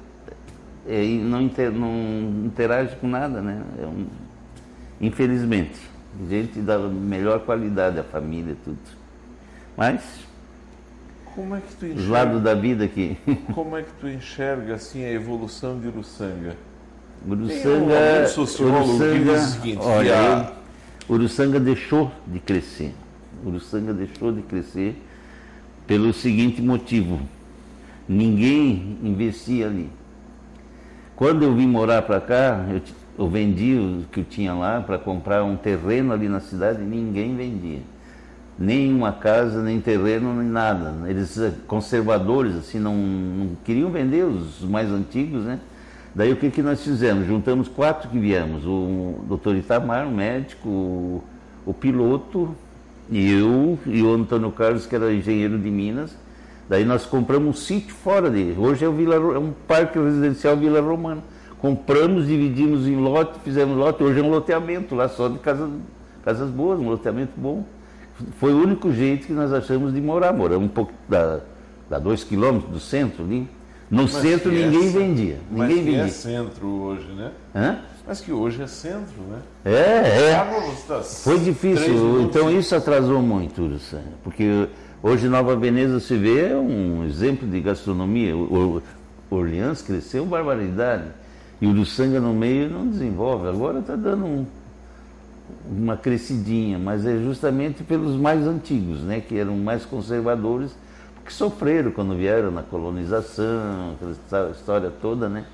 é, não, inter- não interage com nada, né? É um- infelizmente. Gente da melhor qualidade, a família, tudo. Mas, Como é que tu enxerga, lados da vida aqui. como é que tu enxerga assim, a evolução de Uruçanga? Uruçanga, algum sociólogo que diz o seguinte, olha, a- Uruçanga deixou de crescer. Uruçanga deixou de crescer pelo seguinte motivo: ninguém investia ali. Quando eu vim morar para cá, eu, eu vendi o que eu tinha lá para comprar um terreno ali na cidade, ninguém vendia. Nem uma casa, nem terreno, nem nada. Eles eh, conservadores, assim, não, não queriam vender os mais antigos, né? Daí o que, que nós fizemos? Juntamos quatro que viemos. O doutor Itamar, o médico, o, o piloto, e eu e o Antônio Carlos, que era engenheiro de Minas. Daí nós compramos um sítio fora dele. Hoje é, Vila, é um parque residencial Vila Romana. Compramos, dividimos em lote, fizemos lote. Hoje é um loteamento lá só de casas, casas boas, um loteamento bom. Foi o único jeito que nós achamos de morar. Moramos um pouco da, da dois quilômetros do centro ali. No Mas centro ninguém é, vendia. Mas ninguém que vendia. é centro hoje, né? Hã? Mas que hoje é centro, né? É, é. Foi difícil. Então isso atrasou muito, porque hoje Nova Veneza se vê é um exemplo de gastronomia. O Orleans cresceu barbaridade. E o Uruçanga no meio não desenvolve. Agora está dando um, uma crescidinha, mas é justamente pelos mais antigos, né, que eram mais conservadores, que sofreram quando vieram na colonização, aquela história toda, né?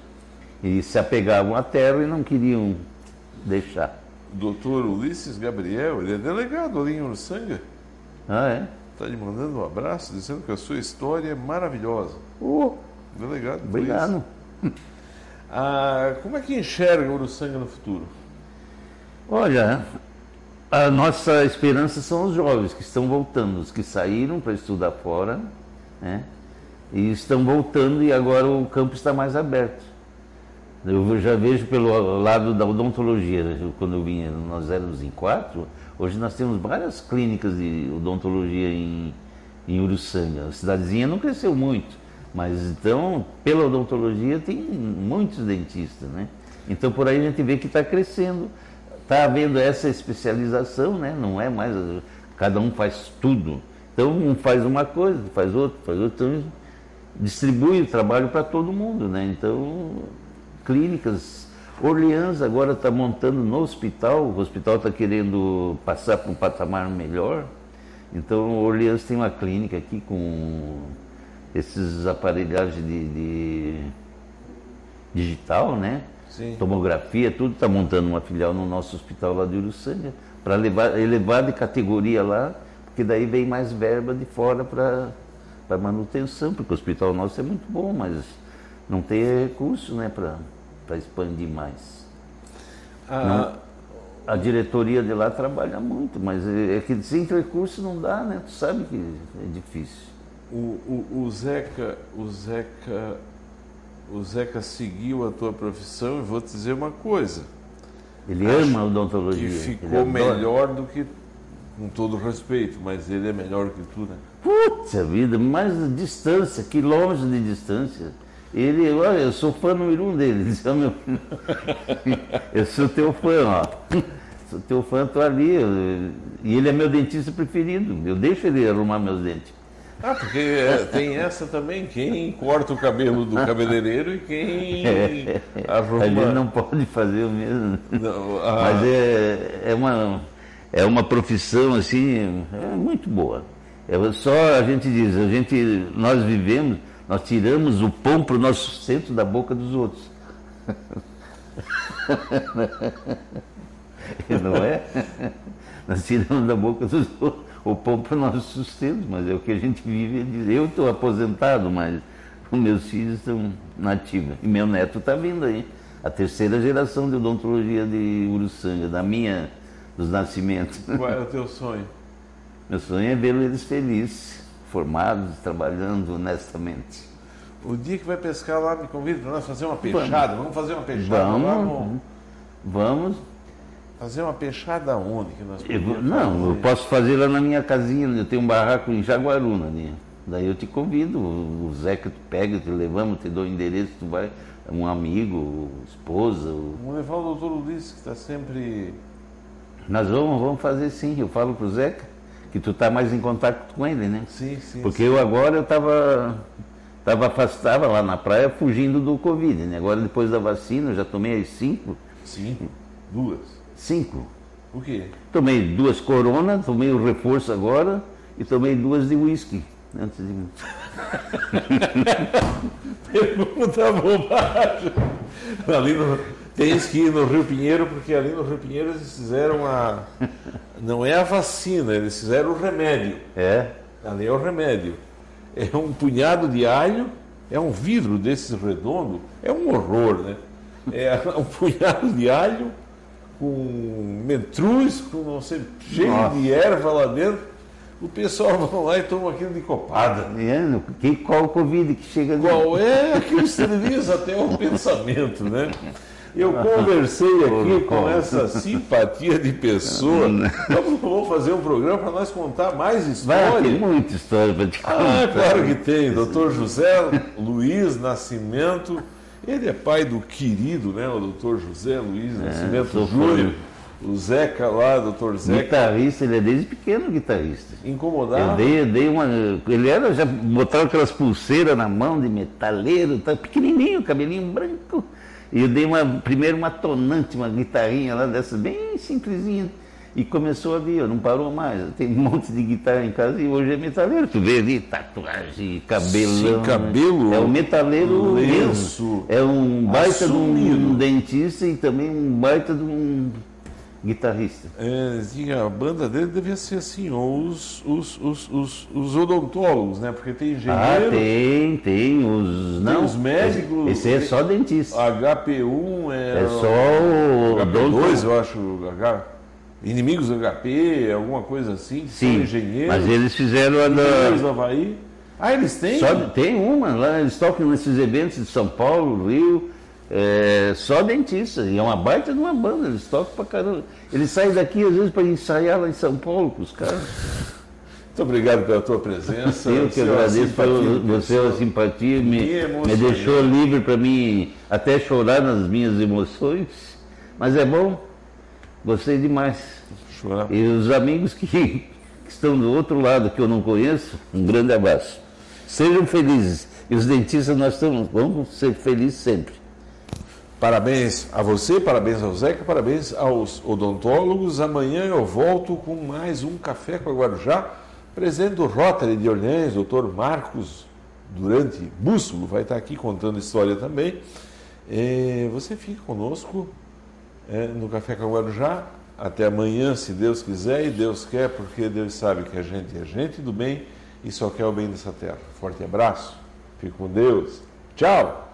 E se apegavam à terra e não queriam deixar. Doutor Ulisses Gabriel, ele é delegado ali em Uruçanga. Ah, é? Está lhe mandando um abraço, dizendo que a sua história é maravilhosa. Oh, delegado. Obrigado. Ah, como é que enxerga Uruçanga no futuro? Olha, a nossa esperança são os jovens que estão voltando, os que saíram para estudar fora, né? E estão voltando e agora o campo está mais aberto. Eu já vejo pelo lado da odontologia, quando eu vinha, nós éramos em quatro, hoje nós temos várias clínicas de odontologia em, em Uruçanga. A cidadezinha não cresceu muito, mas então, pela odontologia, tem muitos dentistas, né? Então por aí a gente vê que está crescendo, está havendo essa especialização, né? Não é mais, cada um faz tudo. Então um faz uma coisa, faz outra, faz outra, então distribui o trabalho para todo mundo, né? Então clínicas. Orleans agora está montando no hospital, o hospital está querendo passar para um patamar melhor. Então, Orleans tem uma clínica aqui com esses aparelhagens de, de digital, né? Sim. Tomografia, tudo está montando uma filial no nosso hospital lá de Uruçanga para elevar de categoria lá, porque daí vem mais verba de fora para manutenção, porque o hospital nosso é muito bom, mas não tem recurso né, para expandir mais. Ah. Não, a diretoria de lá trabalha muito, mas é, é que sem recurso não dá, né? Tu sabe que é difícil. O, o, o, Zeca, o Zeca, o Zeca seguiu a tua profissão e vou te dizer uma coisa. Ele Acho ama a odontologia. Que ficou melhor do que, com todo respeito, mas ele é melhor que tu, né? Puta vida, mais distância, quilômetros de distância. Ele, olha, eu sou fã número um dele. Disse, oh, meu... eu sou teu fã, ó. Sou teu fã, tô ali. E ele é meu dentista preferido. Eu deixo ele arrumar meus dentes. Ah, porque é, tem essa também, quem corta o cabelo do cabeleireiro e quem é, arruma. Ele não pode fazer o mesmo. Não, ah. Mas é, é, uma, é uma profissão assim, é muito boa. É só a gente diz, a gente, nós vivemos nós tiramos o pão para o nosso sustento da boca dos outros. Não é? Nós tiramos da boca dos outros o pão para o nosso sustento, mas é o que a gente vive. Eu estou aposentado, mas os meus filhos estão nativos. E meu neto está vindo aí. A terceira geração de odontologia de Uruçanga, da minha, dos nascimentos. Qual é o teu sonho? Meu sonho é vê-los felizes formados, trabalhando honestamente. O dia que vai pescar lá, me convida para nós fazer uma peixada. Vamos, vamos fazer uma peixada vamos, lá. Vamos. Fazer uma peixada onde que nós eu, Não, eu posso fazer lá na minha casinha, eu tenho um barraco em Jaguaruna. Né? Daí eu te convido, o que tu pega, te levamos, te dou o endereço, tu vai, um amigo, esposa. Vamos levar o doutor Ulisses, que está sempre. Nós vamos, vamos fazer sim, eu falo pro Zeca que tu está mais em contato com ele, né? Sim, sim. Porque sim. eu agora eu estava tava afastado lá na praia fugindo do Covid, né? Agora depois da vacina eu já tomei as cinco. Cinco? Duas? Cinco. O quê? Tomei duas coronas, tomei o reforço agora e tomei duas de uísque. Antes de. Pergunta bobagem. Ali no, tens que ir no Rio Pinheiro, porque ali no Rio Pinheiro eles fizeram a. Não é a vacina, eles fizeram o remédio. É? Ali é o remédio. É um punhado de alho, é um vidro desses redondo, é um horror, né? É um punhado de alho com mentruz, com não sei, cheio Nossa. de erva lá dentro, o pessoal vai lá e toma aquilo de copada. É, que, qual o Covid que chega? Qual é que esteriliza até o pensamento, né? Eu conversei aqui com essa simpatia de pessoa. Vamos, vamos fazer um programa para nós contar mais história. Vai, tem muita história para te contar. Ah, claro que tem. Doutor José Luiz Nascimento. Ele é pai do querido, né? O doutor José Luiz É, Nascimento Júnior. O Zeca lá, doutor Zeca. Guitarrista, ele é desde pequeno guitarrista. Eu Incomodava. dei, eu dei uma. Ele era, já botava aquelas pulseiras na mão de metaleiro, tá, pequenininho, cabelinho branco. E eu dei uma, primeiro uma tonante, uma guitarrinha lá dessas, bem simplesinha. E começou a vir, não parou mais. Tem um monte de guitarra em casa e hoje é metaleiro. Tu vê ali, tatuagem, cabelão. Sim, cabelo, É um metaleiro lenço. É um baita de um, assumido. dentista e também um baita de um guitarrista. É, a banda dele devia ser assim, os, os, os, os, os odontólogos, né? Porque tem Ah, engenheiro, tem, tem os. Não, os médicos, Esse é só dentista. HP1 é, É só o HP2, eu acho, H, inimigos do HP, alguma coisa assim, que são Sim, engenheiros, mas eles fizeram a engenheiros da. do Havaí. Ah, eles têm? Só, tem uma, lá eles tocam nesses eventos de São Paulo, Rio, é, só dentista. E é uma baita de uma banda, eles tocam pra caramba. Eles saem daqui às vezes para ensaiar lá em São Paulo com os caras. Muito obrigado pela tua presença. Eu que é agradeço você, a pessoa. simpatia, me, Me me deixou livre para mim até chorar nas minhas emoções. Mas é bom, gostei demais. Chorar. E os amigos que, que estão do outro lado, que eu não conheço, um grande abraço. Sejam felizes. E os dentistas, nós estamos, vamos ser felizes sempre. Parabéns a você, parabéns ao Zeca, parabéns aos odontólogos. Amanhã eu volto com mais um Café com a Guarujá. Presente do Rotary de Orleans, doutor Marcos Durante Bússolo, vai estar aqui contando história também. Eh, você fica conosco eh, no Café com Guarujá. Até amanhã, se Deus quiser, e Deus quer, porque Deus sabe que a gente é gente do bem e só quer o bem dessa terra. Forte abraço, fique com Deus. Tchau!